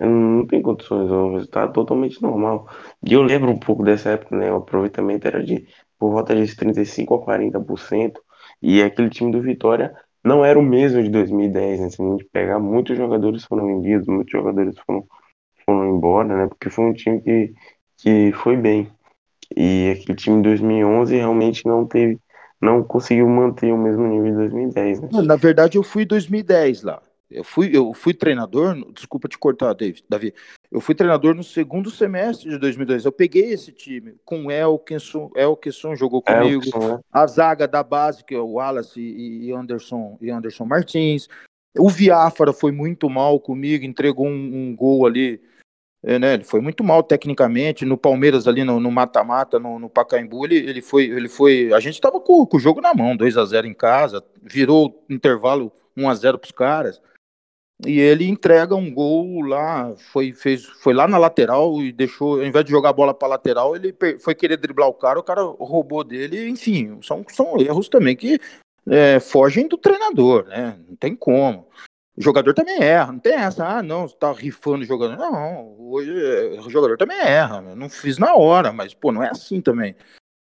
Não tem condições, é um resultado totalmente normal. E eu lembro um pouco dessa época, né? O aproveitamento era de por volta de 35% a 40%. E aquele time do Vitória não era o mesmo de 2010, né? Se a gente pegar, muitos jogadores foram vendidos, muitos jogadores foram, foram embora, né? Porque foi um time que, que foi bem. E aquele time de 2011 realmente não teve, não conseguiu manter o mesmo nível de 2010, né? Na verdade, eu fui em 2010 lá. Eu fui, eu fui treinador, desculpa te cortar, David, Davi. Eu fui treinador no segundo semestre de 2002. Eu peguei esse time com Elkinson, Elkinson jogou comigo, Elkinson, né? a zaga da base, que é o Wallace e Anderson, e Anderson Martins. O Viáfara foi muito mal comigo, entregou um, um gol ali, é, né? Ele foi muito mal tecnicamente. No Palmeiras, ali no mata-mata, no, no, no, Pacaembu, ele, ele, foi, ele foi. A gente estava com, com, o jogo na mão, 2 a 0 em casa, virou intervalo 1 a 0 para os caras e ele entrega um gol lá, foi, fez, foi lá na lateral e deixou, ao invés de jogar a bola para lateral, ele foi querer driblar o cara, o cara roubou dele, enfim, são, são erros também que é, fogem do treinador, né? Não tem como. O jogador também erra, não tem essa, ah, não, tá rifando o jogador. Não, hoje é, o jogador também erra, eu não fiz na hora, mas, pô, não é assim também.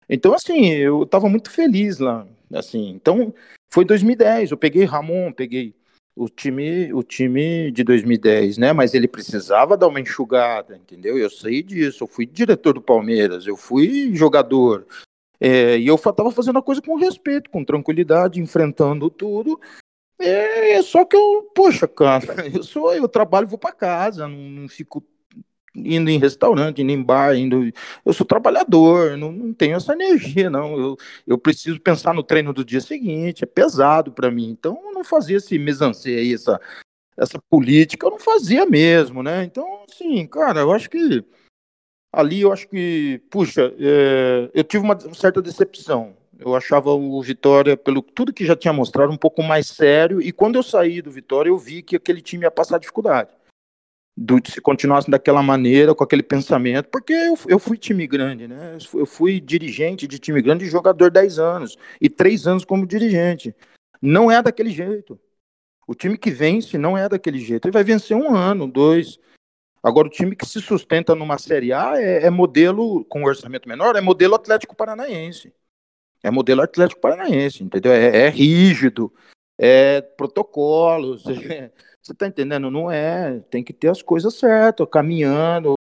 Então, assim, eu tava muito feliz lá, assim. Então, foi 2010, eu peguei Ramon, peguei o time, o time de 2010, né? Mas ele precisava dar uma enxugada, entendeu? Eu sei disso. Eu fui diretor do Palmeiras, eu fui jogador. É, e eu estava fazendo a coisa com respeito, com tranquilidade, enfrentando tudo. É, só que eu, poxa, cara, eu sou, eu trabalho, vou para casa, não, não fico indo em restaurante, indo em bar, indo. Eu sou trabalhador, não, não tenho essa energia, não. Eu, eu preciso pensar no treino do dia seguinte, é pesado para mim. Então, eu não fazia esse mesancê aí, essa, essa política, eu não fazia mesmo, né? Então, assim, cara, eu acho que ali eu acho que, puxa, é, eu tive uma certa decepção. Eu achava o Vitória, pelo tudo que já tinha mostrado, um pouco mais sério. E quando eu saí do Vitória, eu vi que aquele time ia passar dificuldade do, se continuasse daquela maneira, com aquele pensamento, porque eu, eu fui time grande, né? Eu fui dirigente de time grande e jogador 10 anos, e 3 anos como dirigente. Não é daquele jeito. O time que vence não é daquele jeito. Ele vai vencer um ano, dois. Agora, o time que se sustenta numa Série A é, é modelo, com orçamento menor, é modelo Atlético Paranaense. É modelo Atlético Paranaense, entendeu? É, é rígido, é protocolos, é, você tá entendendo? Não é. Tem que ter as coisas certas, caminhando.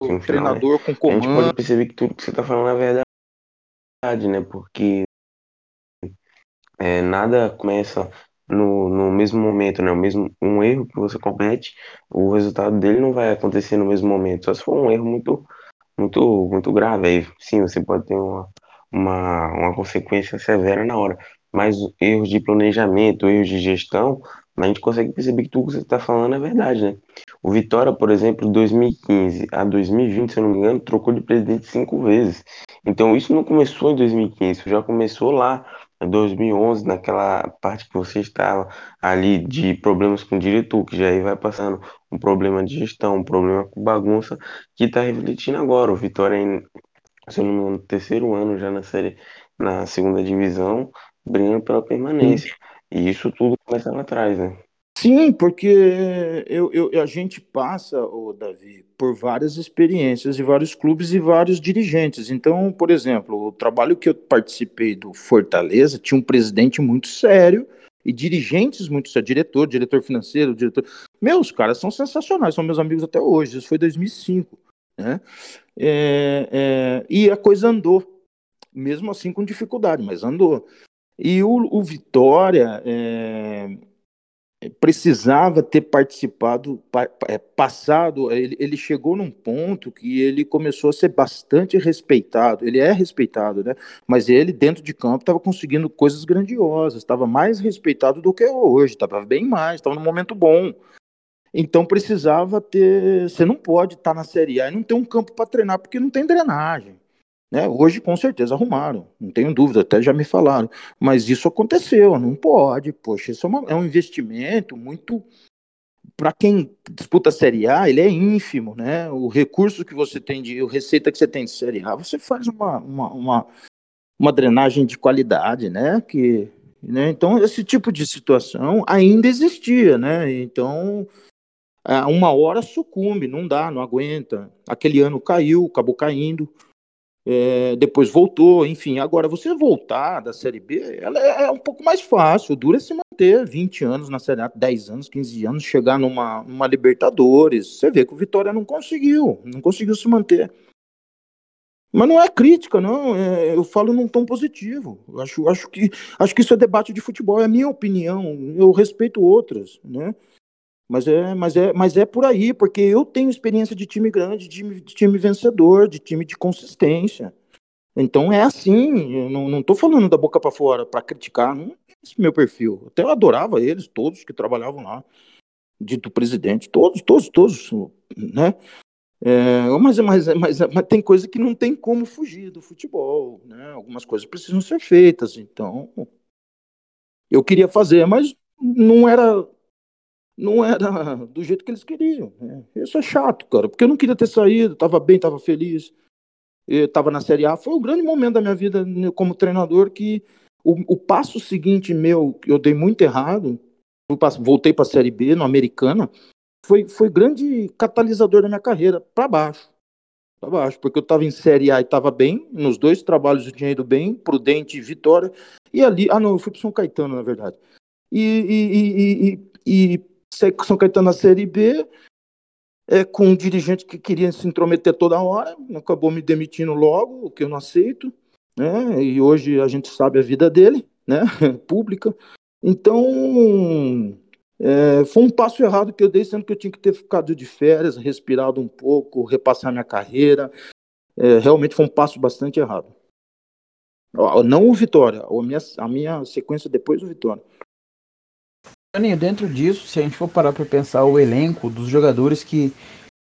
O treinador né? com comando. A gente pode perceber que tudo que você está falando é verdade, né? Porque é, nada começa no, no mesmo momento, né? O mesmo, um erro que você comete, o resultado dele não vai acontecer no mesmo momento. Só se for um erro muito muito, muito grave. Aí sim, você pode ter uma, uma, uma consequência severa na hora. Mas erros de planejamento, erros de gestão, a gente consegue perceber que tudo que você está falando é verdade, né? O Vitória, por exemplo, 2015 a 2020, se eu não me engano, trocou de presidente cinco vezes. Então isso não começou em 2015, isso já começou lá 2011, naquela parte que você estava ali de problemas com o diretor, que já aí vai passando um problema de gestão, um problema com bagunça, que está refletindo agora. O Vitória, em, se eu não me engano, no terceiro ano já na série, na segunda divisão, brigando pela permanência. E isso tudo começa lá atrás, né? Sim, porque eu, eu, a gente passa, o Davi, por várias experiências e vários clubes e vários dirigentes. Então, por exemplo, o trabalho que eu participei do Fortaleza tinha um presidente muito sério e dirigentes muito sérios, diretor, diretor financeiro, diretor. Meus caras são sensacionais, são meus amigos até hoje. Isso foi 2005, né? É, é, e a coisa andou, mesmo assim com dificuldade, mas andou. E o, o Vitória é, precisava ter participado, é, passado, ele, ele, chegou num ponto que ele começou a ser bastante respeitado. Ele é respeitado, né? Mas ele, dentro de campo, estava conseguindo coisas grandiosas, estava mais respeitado do que hoje, estava bem mais, estava num momento bom. Então precisava ter. Você não pode estar tá na Série A e não ter um campo para treinar, porque não tem drenagem. Né? Hoje, com certeza, arrumaram, não tenho dúvida, até já me falaram. Mas isso aconteceu, não pode. Poxa, isso é, uma, é um investimento muito. Para quem disputa a Série A, ele é ínfimo, né? O recurso que você tem de. A receita que você tem de Série A, você faz uma, uma, uma, uma drenagem de qualidade, né? Que, né? Então, esse tipo de situação ainda existia, né? Então, uma hora sucumbe, não dá, não aguenta. Aquele ano caiu, acabou caindo é, depois voltou, enfim. Agora, você voltar da Série B, ela é, é um pouco mais fácil. O duro é se manter 20 anos na Série A, 10 anos, 15 anos, chegar numa, numa Libertadores. Você vê que o Vitória não conseguiu, não conseguiu se manter. Mas não é crítica, não. É, eu falo num tom positivo. Eu acho, acho, que, acho que isso é debate de futebol, é a minha opinião. Eu respeito outras, né? Mas é, mas, é, mas é por aí, porque eu tenho experiência de time grande, de time, de time vencedor, de time de consistência. Então é assim, eu não estou falando da boca para fora para criticar, não é esse meu perfil. Até eu adorava eles, todos que trabalhavam lá, dito presidente, todos, todos, todos, né? É, mas, mas, mas, mas tem coisa que não tem como fugir do futebol, né? Algumas coisas precisam ser feitas, então eu queria fazer, mas não era não era do jeito que eles queriam. Né? Isso é chato, cara, porque eu não queria ter saído, estava bem, estava feliz, estava na Série A. Foi o grande momento da minha vida né, como treinador que o, o passo seguinte meu, que eu dei muito errado, voltei para a Série B, no Americana, foi, foi grande catalisador da minha carreira, para baixo. para baixo, porque eu estava em Série A e estava bem, nos dois trabalhos eu tinha ido bem, Prudente e Vitória, e ali, ah não, eu fui para São Caetano, na verdade. E, e, e, e, e São Caetano na Série B, é, com um dirigente que queria se intrometer toda hora, acabou me demitindo logo, o que eu não aceito, né? E hoje a gente sabe a vida dele, né? Pública. Então, é, foi um passo errado que eu dei, sendo que eu tinha que ter ficado de férias, respirado um pouco, repassar minha carreira. É, realmente foi um passo bastante errado. Não o Vitória, a minha, a minha sequência depois do Vitória. Aninho, dentro disso, se a gente for parar para pensar o elenco dos jogadores que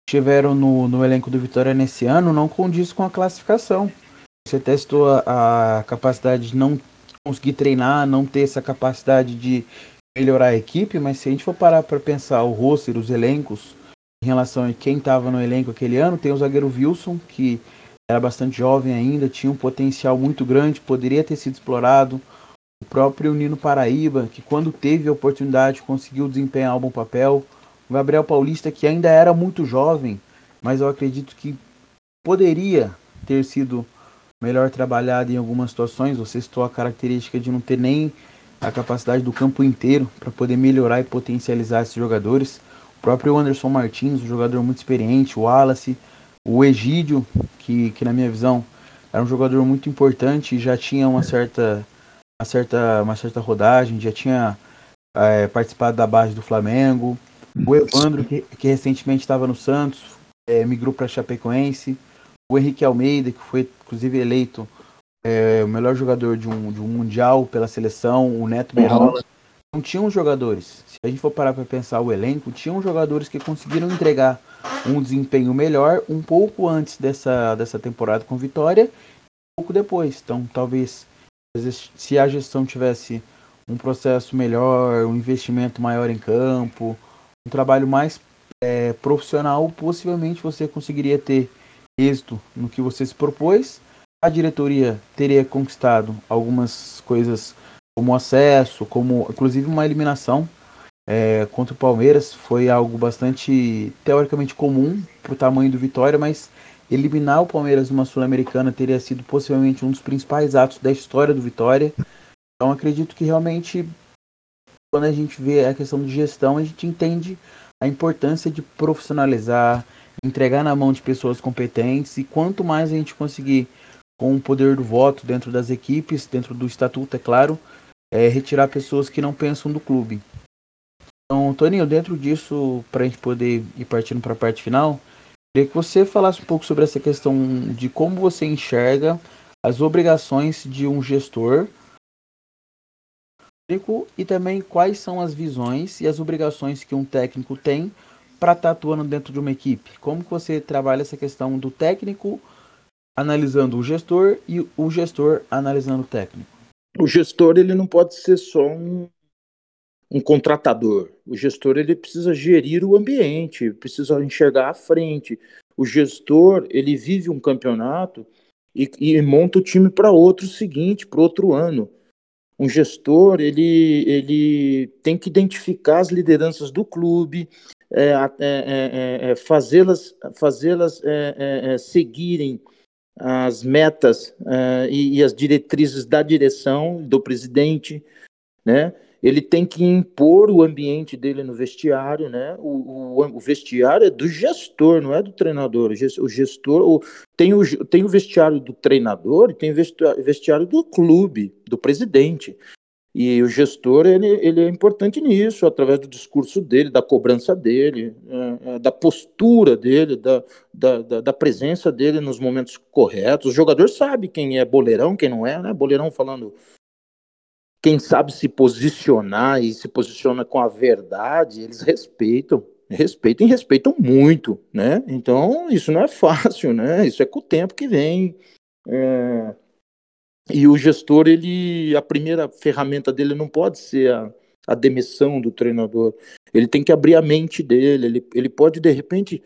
estiveram no, no elenco do Vitória nesse ano, não condiz com a classificação. Você testou a, a capacidade de não conseguir treinar, não ter essa capacidade de melhorar a equipe, mas se a gente for parar para pensar o roster, os elencos, em relação a quem estava no elenco aquele ano, tem o zagueiro Wilson, que era bastante jovem ainda, tinha um potencial muito grande, poderia ter sido explorado. O próprio Nino Paraíba, que quando teve a oportunidade conseguiu desempenhar um bom papel. O Gabriel Paulista, que ainda era muito jovem, mas eu acredito que poderia ter sido melhor trabalhado em algumas situações. Você citou a característica de não ter nem a capacidade do campo inteiro para poder melhorar e potencializar esses jogadores. O próprio Anderson Martins, um jogador muito experiente, o Wallace, o Egídio, que, que na minha visão era um jogador muito importante e já tinha uma certa, uma certa, uma certa rodagem, já tinha é, participado da base do Flamengo. O Evandro, que, que recentemente estava no Santos, é, migrou para Chapecoense. O Henrique Almeida, que foi inclusive eleito é, o melhor jogador de um, de um Mundial pela seleção, o Neto Berola. Uhum. Não tinham jogadores. Se a gente for parar para pensar o elenco, tinham jogadores que conseguiram entregar um desempenho melhor um pouco antes dessa, dessa temporada com vitória, um pouco depois. Então, talvez se a gestão tivesse um processo melhor, um investimento maior em campo, um trabalho mais é, profissional, possivelmente você conseguiria ter êxito no que você se propôs. A diretoria teria conquistado algumas coisas como acesso, como inclusive uma eliminação é, contra o Palmeiras foi algo bastante teoricamente comum para o tamanho do Vitória, mas eliminar o Palmeiras numa Sul-Americana teria sido possivelmente um dos principais atos da história do Vitória. Então acredito que realmente quando a gente vê a questão de gestão, a gente entende a importância de profissionalizar, entregar na mão de pessoas competentes e quanto mais a gente conseguir com o poder do voto dentro das equipes, dentro do estatuto, é claro, é retirar pessoas que não pensam do clube. Então, Toninho, dentro disso, para a gente poder ir partindo para a parte final, queria que você falasse um pouco sobre essa questão de como você enxerga as obrigações de um gestor e também quais são as visões e as obrigações que um técnico tem para estar tá atuando dentro de uma equipe. Como que você trabalha essa questão do técnico analisando o gestor e o gestor analisando o técnico? O gestor ele não pode ser só um um contratador. O gestor ele precisa gerir o ambiente, precisa enxergar à frente. O gestor ele vive um campeonato e, e monta o time para outro seguinte, para outro ano. Um gestor ele, ele tem que identificar as lideranças do clube, é, é, é, é fazê-las fazê-las é, é, seguirem as metas e, e as diretrizes da direção do presidente, né? Ele tem que impor o ambiente dele no vestiário, né? O, o, o vestiário é do gestor, não é do treinador. O gestor o, tem, o, tem o vestiário do treinador e tem o vestiário do clube, do presidente. E o gestor ele, ele é importante nisso, através do discurso dele, da cobrança dele, é, é, da postura dele, da, da, da, presença dele nos momentos corretos. O jogador sabe quem é boleirão, quem não é, né? Boleirão falando quem sabe se posicionar e se posiciona com a verdade, eles respeitam, respeitam e respeitam muito, né? Então, isso não é fácil, né? Isso é com o tempo que vem. É... E o gestor, ele, a primeira ferramenta dele não pode ser a, a demissão do treinador. Ele tem que abrir a mente dele. Ele, ele pode, de repente,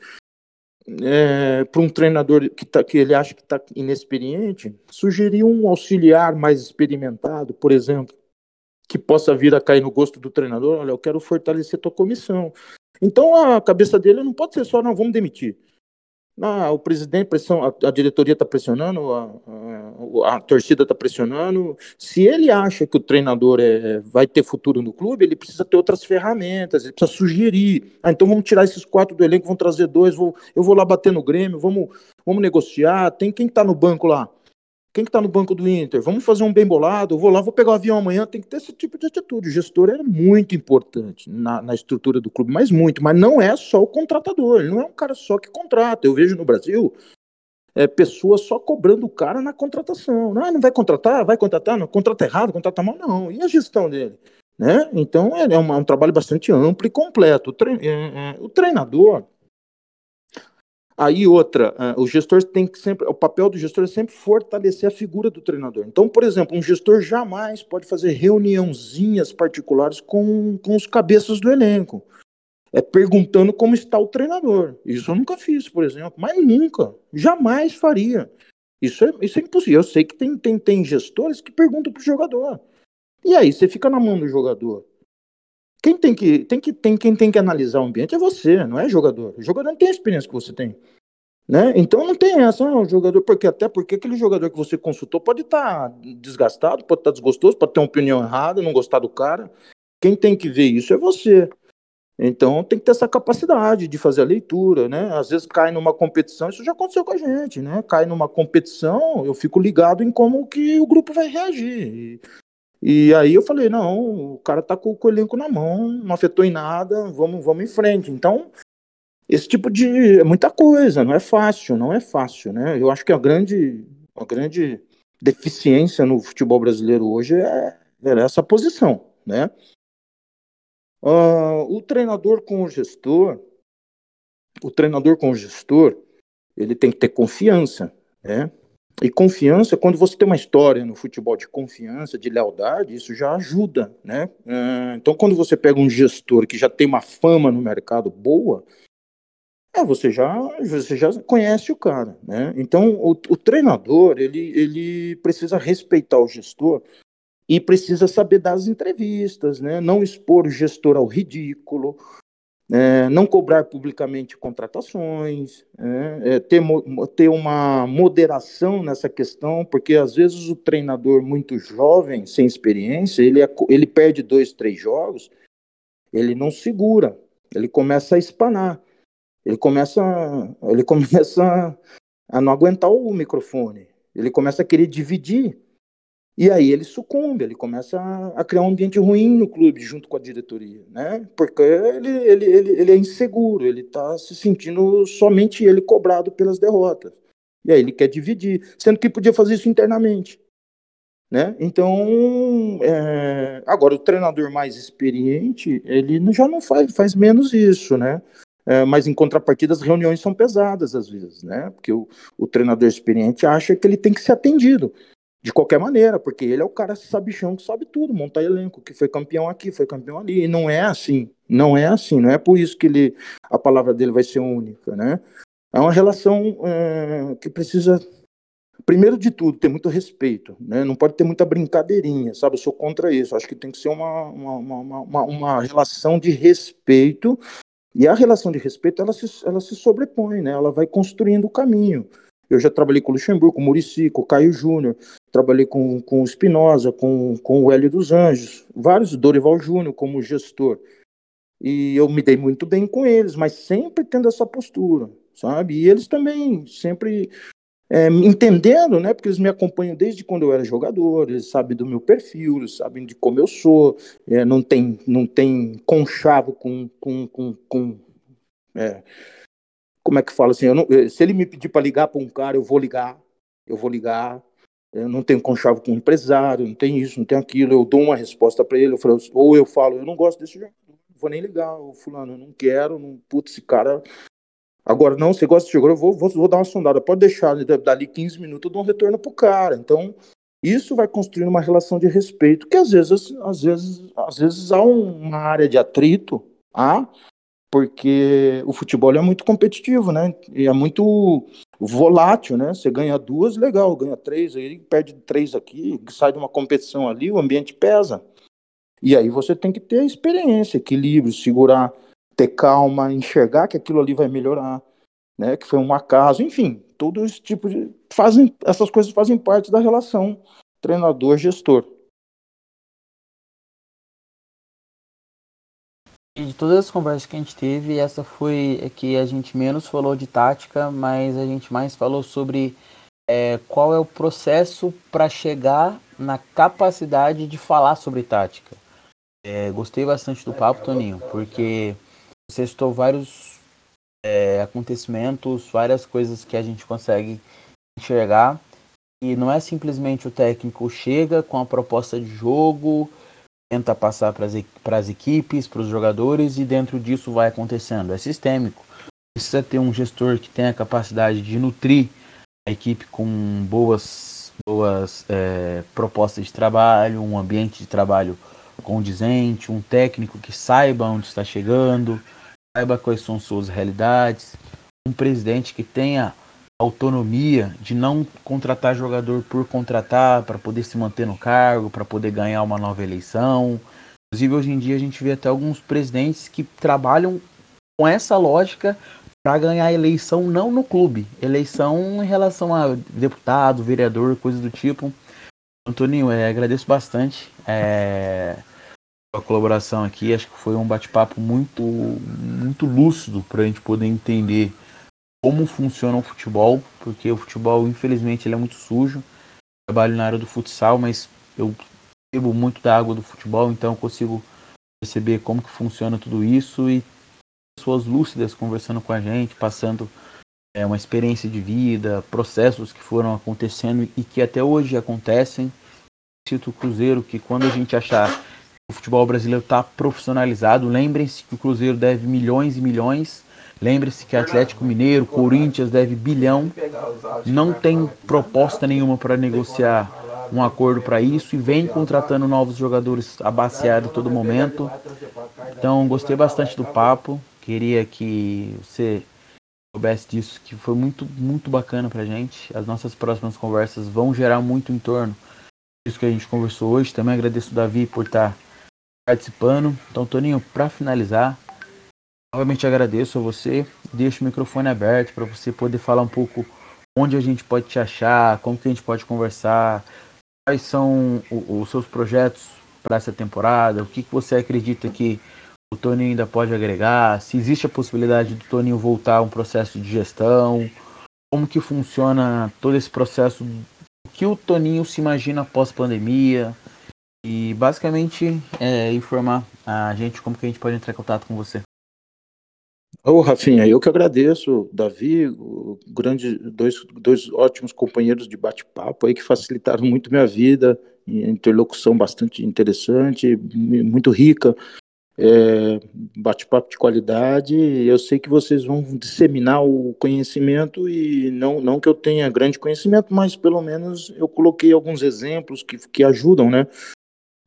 é, para um treinador que, tá, que ele acha que está inexperiente, sugerir um auxiliar mais experimentado, por exemplo, que possa vir a cair no gosto do treinador, olha, eu quero fortalecer tua comissão. Então a cabeça dele não pode ser só, não, vamos demitir. Ah, o presidente, pressão, a, a diretoria está pressionando, a, a, a torcida está pressionando. Se ele acha que o treinador é, vai ter futuro no clube, ele precisa ter outras ferramentas, ele precisa sugerir. Ah, então vamos tirar esses quatro do elenco, vamos trazer dois, vou, eu vou lá bater no Grêmio, vamos, vamos negociar. Tem quem está no banco lá? Quem que está no banco do Inter? Vamos fazer um bem bolado, eu vou lá, vou pegar o avião amanhã, tem que ter esse tipo de atitude. O gestor é muito importante na, na estrutura do clube, mas muito, mas não é só o contratador, ele não é um cara só que contrata. Eu vejo no Brasil é, pessoas só cobrando o cara na contratação. Não, não vai contratar, vai contratar, não, contrata errado, contrata mal, não. E a gestão dele? Né? Então é, é um, um trabalho bastante amplo e completo. O, tre é, é, o treinador, Aí outra, uh, o gestor tem que sempre, o papel do gestor é sempre fortalecer a figura do treinador. Então, por exemplo, um gestor jamais pode fazer reuniãozinhas particulares com, com os cabeças do elenco. É perguntando como está o treinador. Isso eu nunca fiz, por exemplo, mas nunca, jamais faria. Isso é, isso é impossível. Eu sei que tem, tem, tem gestores que perguntam para o jogador. E aí, você fica na mão do jogador. Quem tem que, tem que, tem, quem tem que analisar o ambiente é você, não é jogador. O jogador não tem a experiência que você tem. Né? Então não tem essa, não, o jogador, porque até porque aquele jogador que você consultou pode estar tá desgastado, pode estar tá desgostoso, pode ter uma opinião errada, não gostar do cara. Quem tem que ver isso é você. Então tem que ter essa capacidade de fazer a leitura, né? Às vezes cai numa competição, isso já aconteceu com a gente, né? Cai numa competição, eu fico ligado em como que o grupo vai reagir. E aí eu falei, não, o cara tá com, o elenco na mão, não afetou em nada, vamos, vamos em frente. Então, esse tipo de. É muita coisa, não é fácil, não é fácil, né? Eu acho que a grande, a grande deficiência no futebol brasileiro hoje é, é essa posição, né? Uh, o treinador com o gestor, o treinador com o gestor, ele tem que ter confiança, né? E confiança, quando você tem uma história no futebol de confiança, de lealdade, isso já ajuda, né? Uh, então, quando você pega um gestor que já tem uma fama no mercado boa, é, você já, você já conhece o cara, né? Então, o, o treinador, ele, ele precisa respeitar o gestor e precisa saber dar as entrevistas, né? Não expor o gestor ao ridículo, é, não cobrar publicamente contratações, é, é, ter, ter uma moderação nessa questão, porque às vezes o treinador muito jovem, sem experiência, ele, é, ele perde dois, três jogos, ele não segura, ele começa a espanar, ele começa, ele começa a não aguentar o microfone, ele começa a querer dividir e aí ele sucumbe, ele começa a, criar um ambiente ruim no clube junto com a diretoria, né? Porque ele, ele, ele, ele é inseguro, ele está se sentindo somente ele cobrado pelas derrotas. E aí ele quer dividir, sendo que podia fazer isso internamente. Né? Então, é... agora o treinador mais experiente, ele já não faz, faz menos isso, né? É, mas em contrapartida as reuniões são pesadas às vezes, né? Porque o, o treinador experiente acha que ele tem que ser atendido de qualquer maneira, porque ele é o cara sabichão que sabe tudo, montar elenco, que foi campeão aqui, foi campeão ali, e não é assim, não é assim, não é por isso que ele, a palavra dele vai ser única, né? É uma relação é, que precisa, primeiro de tudo, ter muito respeito, né? Não pode ter muita brincadeirinha, sabe? Eu sou contra isso, acho que tem que ser uma, uma, uma, uma, uma relação de respeito, e a relação de respeito, ela se, ela se sobrepõe, né? Ela vai construindo o caminho. Eu já trabalhei com o Luxemburgo, com o Murici, com o Caio Júnior, trabalhei com, com o Espinosa, com, com o Hélio dos Anjos, vários, Dorival Júnior como gestor. E eu me dei muito bem com eles, mas sempre tendo essa postura, sabe? E eles também sempre é, entendendo, né? Porque eles me acompanham desde quando eu era jogador, eles sabem do meu perfil, eles sabem de como eu sou, é, não tem, não tem conchavo com, com, com, com é, como é que fala assim, não, se ele me pedir para ligar para um cara, eu vou ligar, eu vou ligar, eu não tenho conchavo com um empresário, não tem isso, não tem aquilo, eu dou uma resposta para ele, eu falo, ou eu falo, eu não gosto desse jogador, não vou nem ligar, o fulano, não quero, não, putz, esse cara... Agora, não, você gosta de jogador, eu vou, vou, vou dar uma sondada, pode deixar, dali 15 minutos eu dou um retorno pro cara, então... Isso vai construindo uma relação de respeito, que às vezes, às vezes, às vezes há uma área de atrito, há, porque o futebol é muito competitivo, né? E é muito volátil, né? Você ganha duas, legal, ganha três, aí perde três aqui, sai de uma competição ali, o ambiente pesa. E aí você tem que ter experiência, equilíbrio, segurar, ter calma, enxergar que aquilo ali vai melhorar. né, que foi um acaso, enfim, todo esse tipo de fazem essas coisas fazem parte da relação treinador-gestor. De todas as conversas que a gente teve, essa foi a que a gente menos falou de tática, mas a gente mais falou sobre é, qual é o processo para chegar na capacidade de falar sobre tática. É, gostei bastante do papo, Toninho, porque você citou vários é, acontecimentos, várias coisas que a gente consegue enxergar. E não é simplesmente o técnico chega com a proposta de jogo, tenta passar para as equipes, para os jogadores e dentro disso vai acontecendo. É sistêmico. Precisa ter um gestor que tenha a capacidade de nutrir a equipe com boas, boas é, propostas de trabalho, um ambiente de trabalho condizente, um técnico que saiba onde está chegando, saiba quais são suas realidades, um presidente que tenha autonomia de não contratar jogador por contratar para poder se manter no cargo, para poder ganhar uma nova eleição. Inclusive hoje em dia a gente vê até alguns presidentes que trabalham com essa lógica para ganhar eleição não no clube, eleição em relação a deputado, vereador, coisa do tipo. Antoninho, é, agradeço bastante é, a colaboração aqui. Acho que foi um bate-papo muito, muito lúcido para a gente poder entender como funciona o futebol, porque o futebol, infelizmente, ele é muito sujo. Eu trabalho na área do futsal, mas eu bebo muito da água do futebol, então eu consigo perceber como que funciona tudo isso e pessoas lúcidas conversando com a gente, passando é, uma experiência de vida, processos que foram acontecendo e que até hoje acontecem. Cito o Cruzeiro que quando a gente achar que o futebol brasileiro está profissionalizado, lembrem-se que o Cruzeiro deve milhões e milhões Lembre-se que Atlético Mineiro, Corinthians deve bilhão, não tem proposta nenhuma para negociar um acordo para isso e vem contratando novos jogadores abaciados a todo momento. Então, gostei bastante do papo. Queria que você soubesse disso, que foi muito, muito bacana pra gente. As nossas próximas conversas vão gerar muito em torno disso que a gente conversou hoje. Também agradeço o Davi por estar participando. Então, Toninho, para finalizar, Novamente agradeço a você. Deixo o microfone aberto para você poder falar um pouco onde a gente pode te achar, como que a gente pode conversar, quais são os seus projetos para essa temporada, o que, que você acredita que o Toninho ainda pode agregar, se existe a possibilidade do Toninho voltar a um processo de gestão, como que funciona todo esse processo, o que o Toninho se imagina após pandemia e basicamente é, informar a gente como que a gente pode entrar em contato com você. Ô, Rafinha, eu que agradeço, Davi, grande, dois, dois ótimos companheiros de bate-papo aí que facilitaram muito minha vida, interlocução bastante interessante, muito rica, é, bate-papo de qualidade. Eu sei que vocês vão disseminar o conhecimento e não, não que eu tenha grande conhecimento, mas pelo menos eu coloquei alguns exemplos que, que ajudam, né,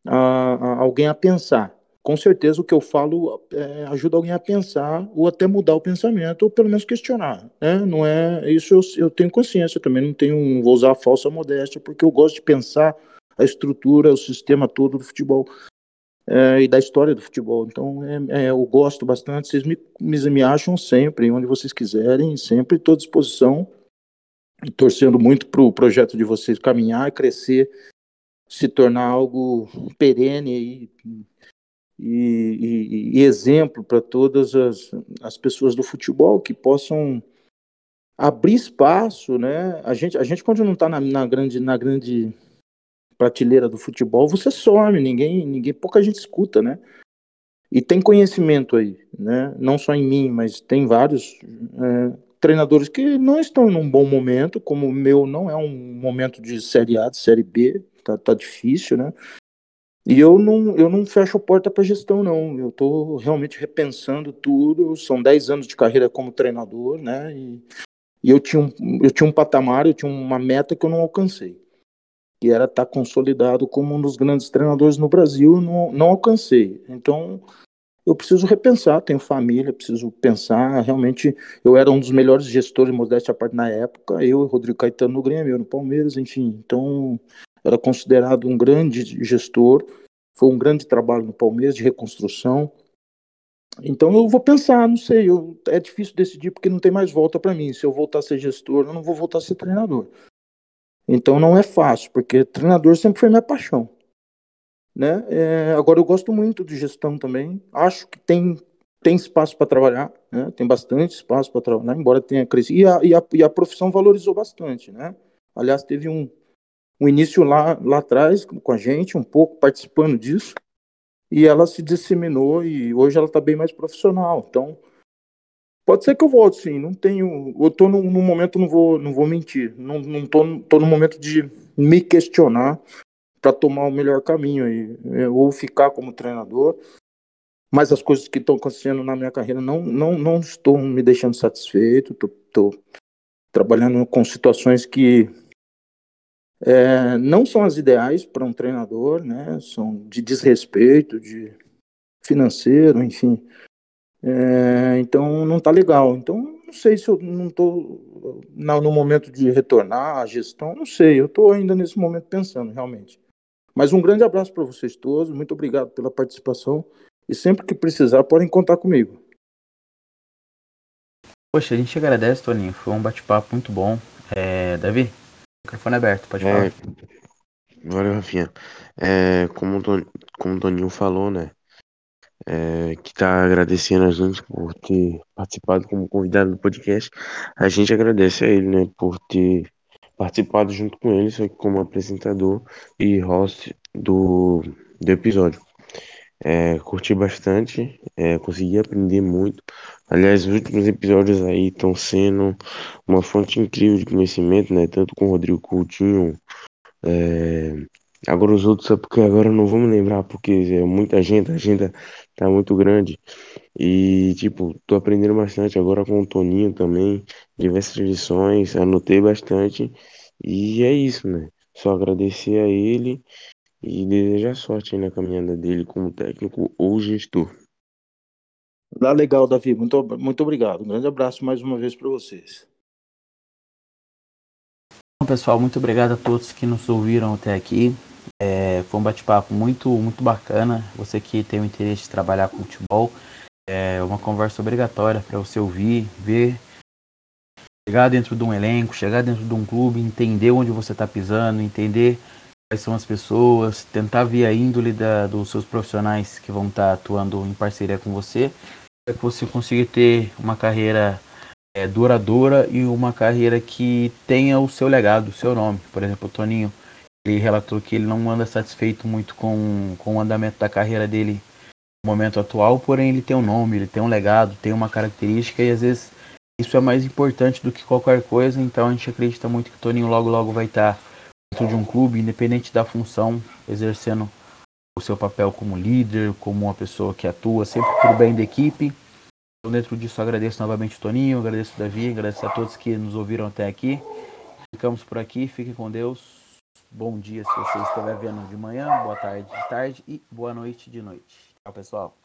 a, a alguém a pensar com certeza o que eu falo é, ajuda alguém a pensar ou até mudar o pensamento ou pelo menos questionar, né? Não é isso eu, eu tenho consciência também, não tenho, não vou usar a falsa modéstia porque eu gosto de pensar a estrutura, o sistema todo do futebol é, e da história do futebol. Então é, é, eu gosto bastante. Vocês me, me, me acham sempre, onde vocês quiserem, sempre estou à disposição, torcendo muito para o projeto de vocês caminhar, crescer, se tornar algo perene aí e, e, e exemplo para todas as, as pessoas do futebol que possam abrir espaço, né? A gente, a gente quando não está na, na, grande, na grande prateleira do futebol, você some, ninguém, ninguém, pouca gente escuta, né? E tem conhecimento aí, né? Não só em mim, mas tem vários é, treinadores que não estão num bom momento, como o meu não é um momento de série A, de série B, tá, tá difícil, né? E eu não, eu não fecho a porta para gestão, não. Eu estou realmente repensando tudo. São 10 anos de carreira como treinador, né? E, e, eu, tinha um, eu tinha um patamar, eu tinha uma meta que eu não alcancei. Que era estar tá consolidado como um dos grandes treinadores no Brasil. Não, não alcancei. Então, eu preciso repensar. Tenho família, preciso pensar. Realmente, eu era um dos melhores gestores, modéstia à parte, na época. Eu e Rodrigo Caetano no Grêmio, no Palmeiras, enfim. Então, era considerado um grande gestor, foi um grande trabalho no Palmeiras de reconstrução. Então eu vou pensar, não sei, eu, é difícil decidir porque não tem mais volta para mim. Se eu voltar a ser gestor, eu não vou voltar a ser treinador. Então não é fácil, porque treinador sempre foi minha paixão. Né? É, agora eu gosto muito de gestão também. Acho que tem, tem espaço para trabalhar, né? tem bastante espaço para trabalhar, embora tenha crescido. E a, e, a, e a profissão valorizou bastante. Né? Aliás, teve um, um início lá, lá atrás com a gente, um pouco participando disso e ela se disseminou e hoje ela está bem mais profissional. Então, pode ser que eu volte, sim. Não tenho, eu estou num, num, momento, não vou, não vou mentir, não, não tô, tô no momento de me questionar para tomar o melhor caminho aí, é, ou ficar como treinador. Mas as coisas que estão acontecendo na minha carreira não, não, não estou me deixando satisfeito. Estou trabalhando com situações que é, não são as ideais para um treinador, né? São de desrespeito, de financeiro, enfim. É, então não está legal. Então não sei se eu não estou no momento de retornar à gestão, não sei. Eu estou ainda nesse momento pensando realmente. Mas um grande abraço para vocês todos. Muito obrigado pela participação e sempre que precisar podem contar comigo. Poxa, a gente agradece, Toninho. Foi um bate-papo muito bom. É, Davi, Microfone aberto, pode falar. É, valeu, Rafinha. É, como, o Ton- como o Toninho falou, né? é, que tá agradecendo a gente por ter participado como convidado do podcast. A gente agradece a ele, né? Por ter participado junto com ele, só que como apresentador e host do, do episódio. É, curti bastante, é, consegui aprender muito. Aliás, os últimos episódios aí estão sendo uma fonte incrível de conhecimento, né? Tanto com o Rodrigo Coutinho. É... Agora os outros, é porque agora não me lembrar, porque é muita gente, a agenda tá muito grande. E, tipo, tô aprendendo bastante agora com o Toninho também, diversas lições, anotei bastante. E é isso, né? Só agradecer a ele e desejar sorte na caminhada dele como técnico ou gestor. Tá legal, Davi. Muito, muito obrigado. Um grande abraço mais uma vez para vocês. Bom, pessoal, muito obrigado a todos que nos ouviram até aqui. É, foi um bate-papo muito, muito bacana. Você que tem o interesse de trabalhar com futebol, é uma conversa obrigatória para você ouvir, ver, chegar dentro de um elenco, chegar dentro de um clube, entender onde você está pisando, entender quais são as pessoas, tentar ver a índole da, dos seus profissionais que vão estar tá atuando em parceria com você, para que você consiga ter uma carreira é, duradoura e uma carreira que tenha o seu legado, o seu nome. Por exemplo, o Toninho, ele relatou que ele não anda satisfeito muito com, com o andamento da carreira dele no momento atual, porém ele tem um nome, ele tem um legado, tem uma característica e às vezes isso é mais importante do que qualquer coisa, então a gente acredita muito que o Toninho logo logo vai estar tá dentro de um clube, independente da função, exercendo o seu papel como líder, como uma pessoa que atua sempre por bem da equipe. Então, dentro disso, agradeço novamente o Toninho, agradeço o Davi, agradeço a todos que nos ouviram até aqui. Ficamos por aqui, fiquem com Deus. Bom dia se você estiver vendo de manhã, boa tarde de tarde e boa noite de noite. Tchau, pessoal.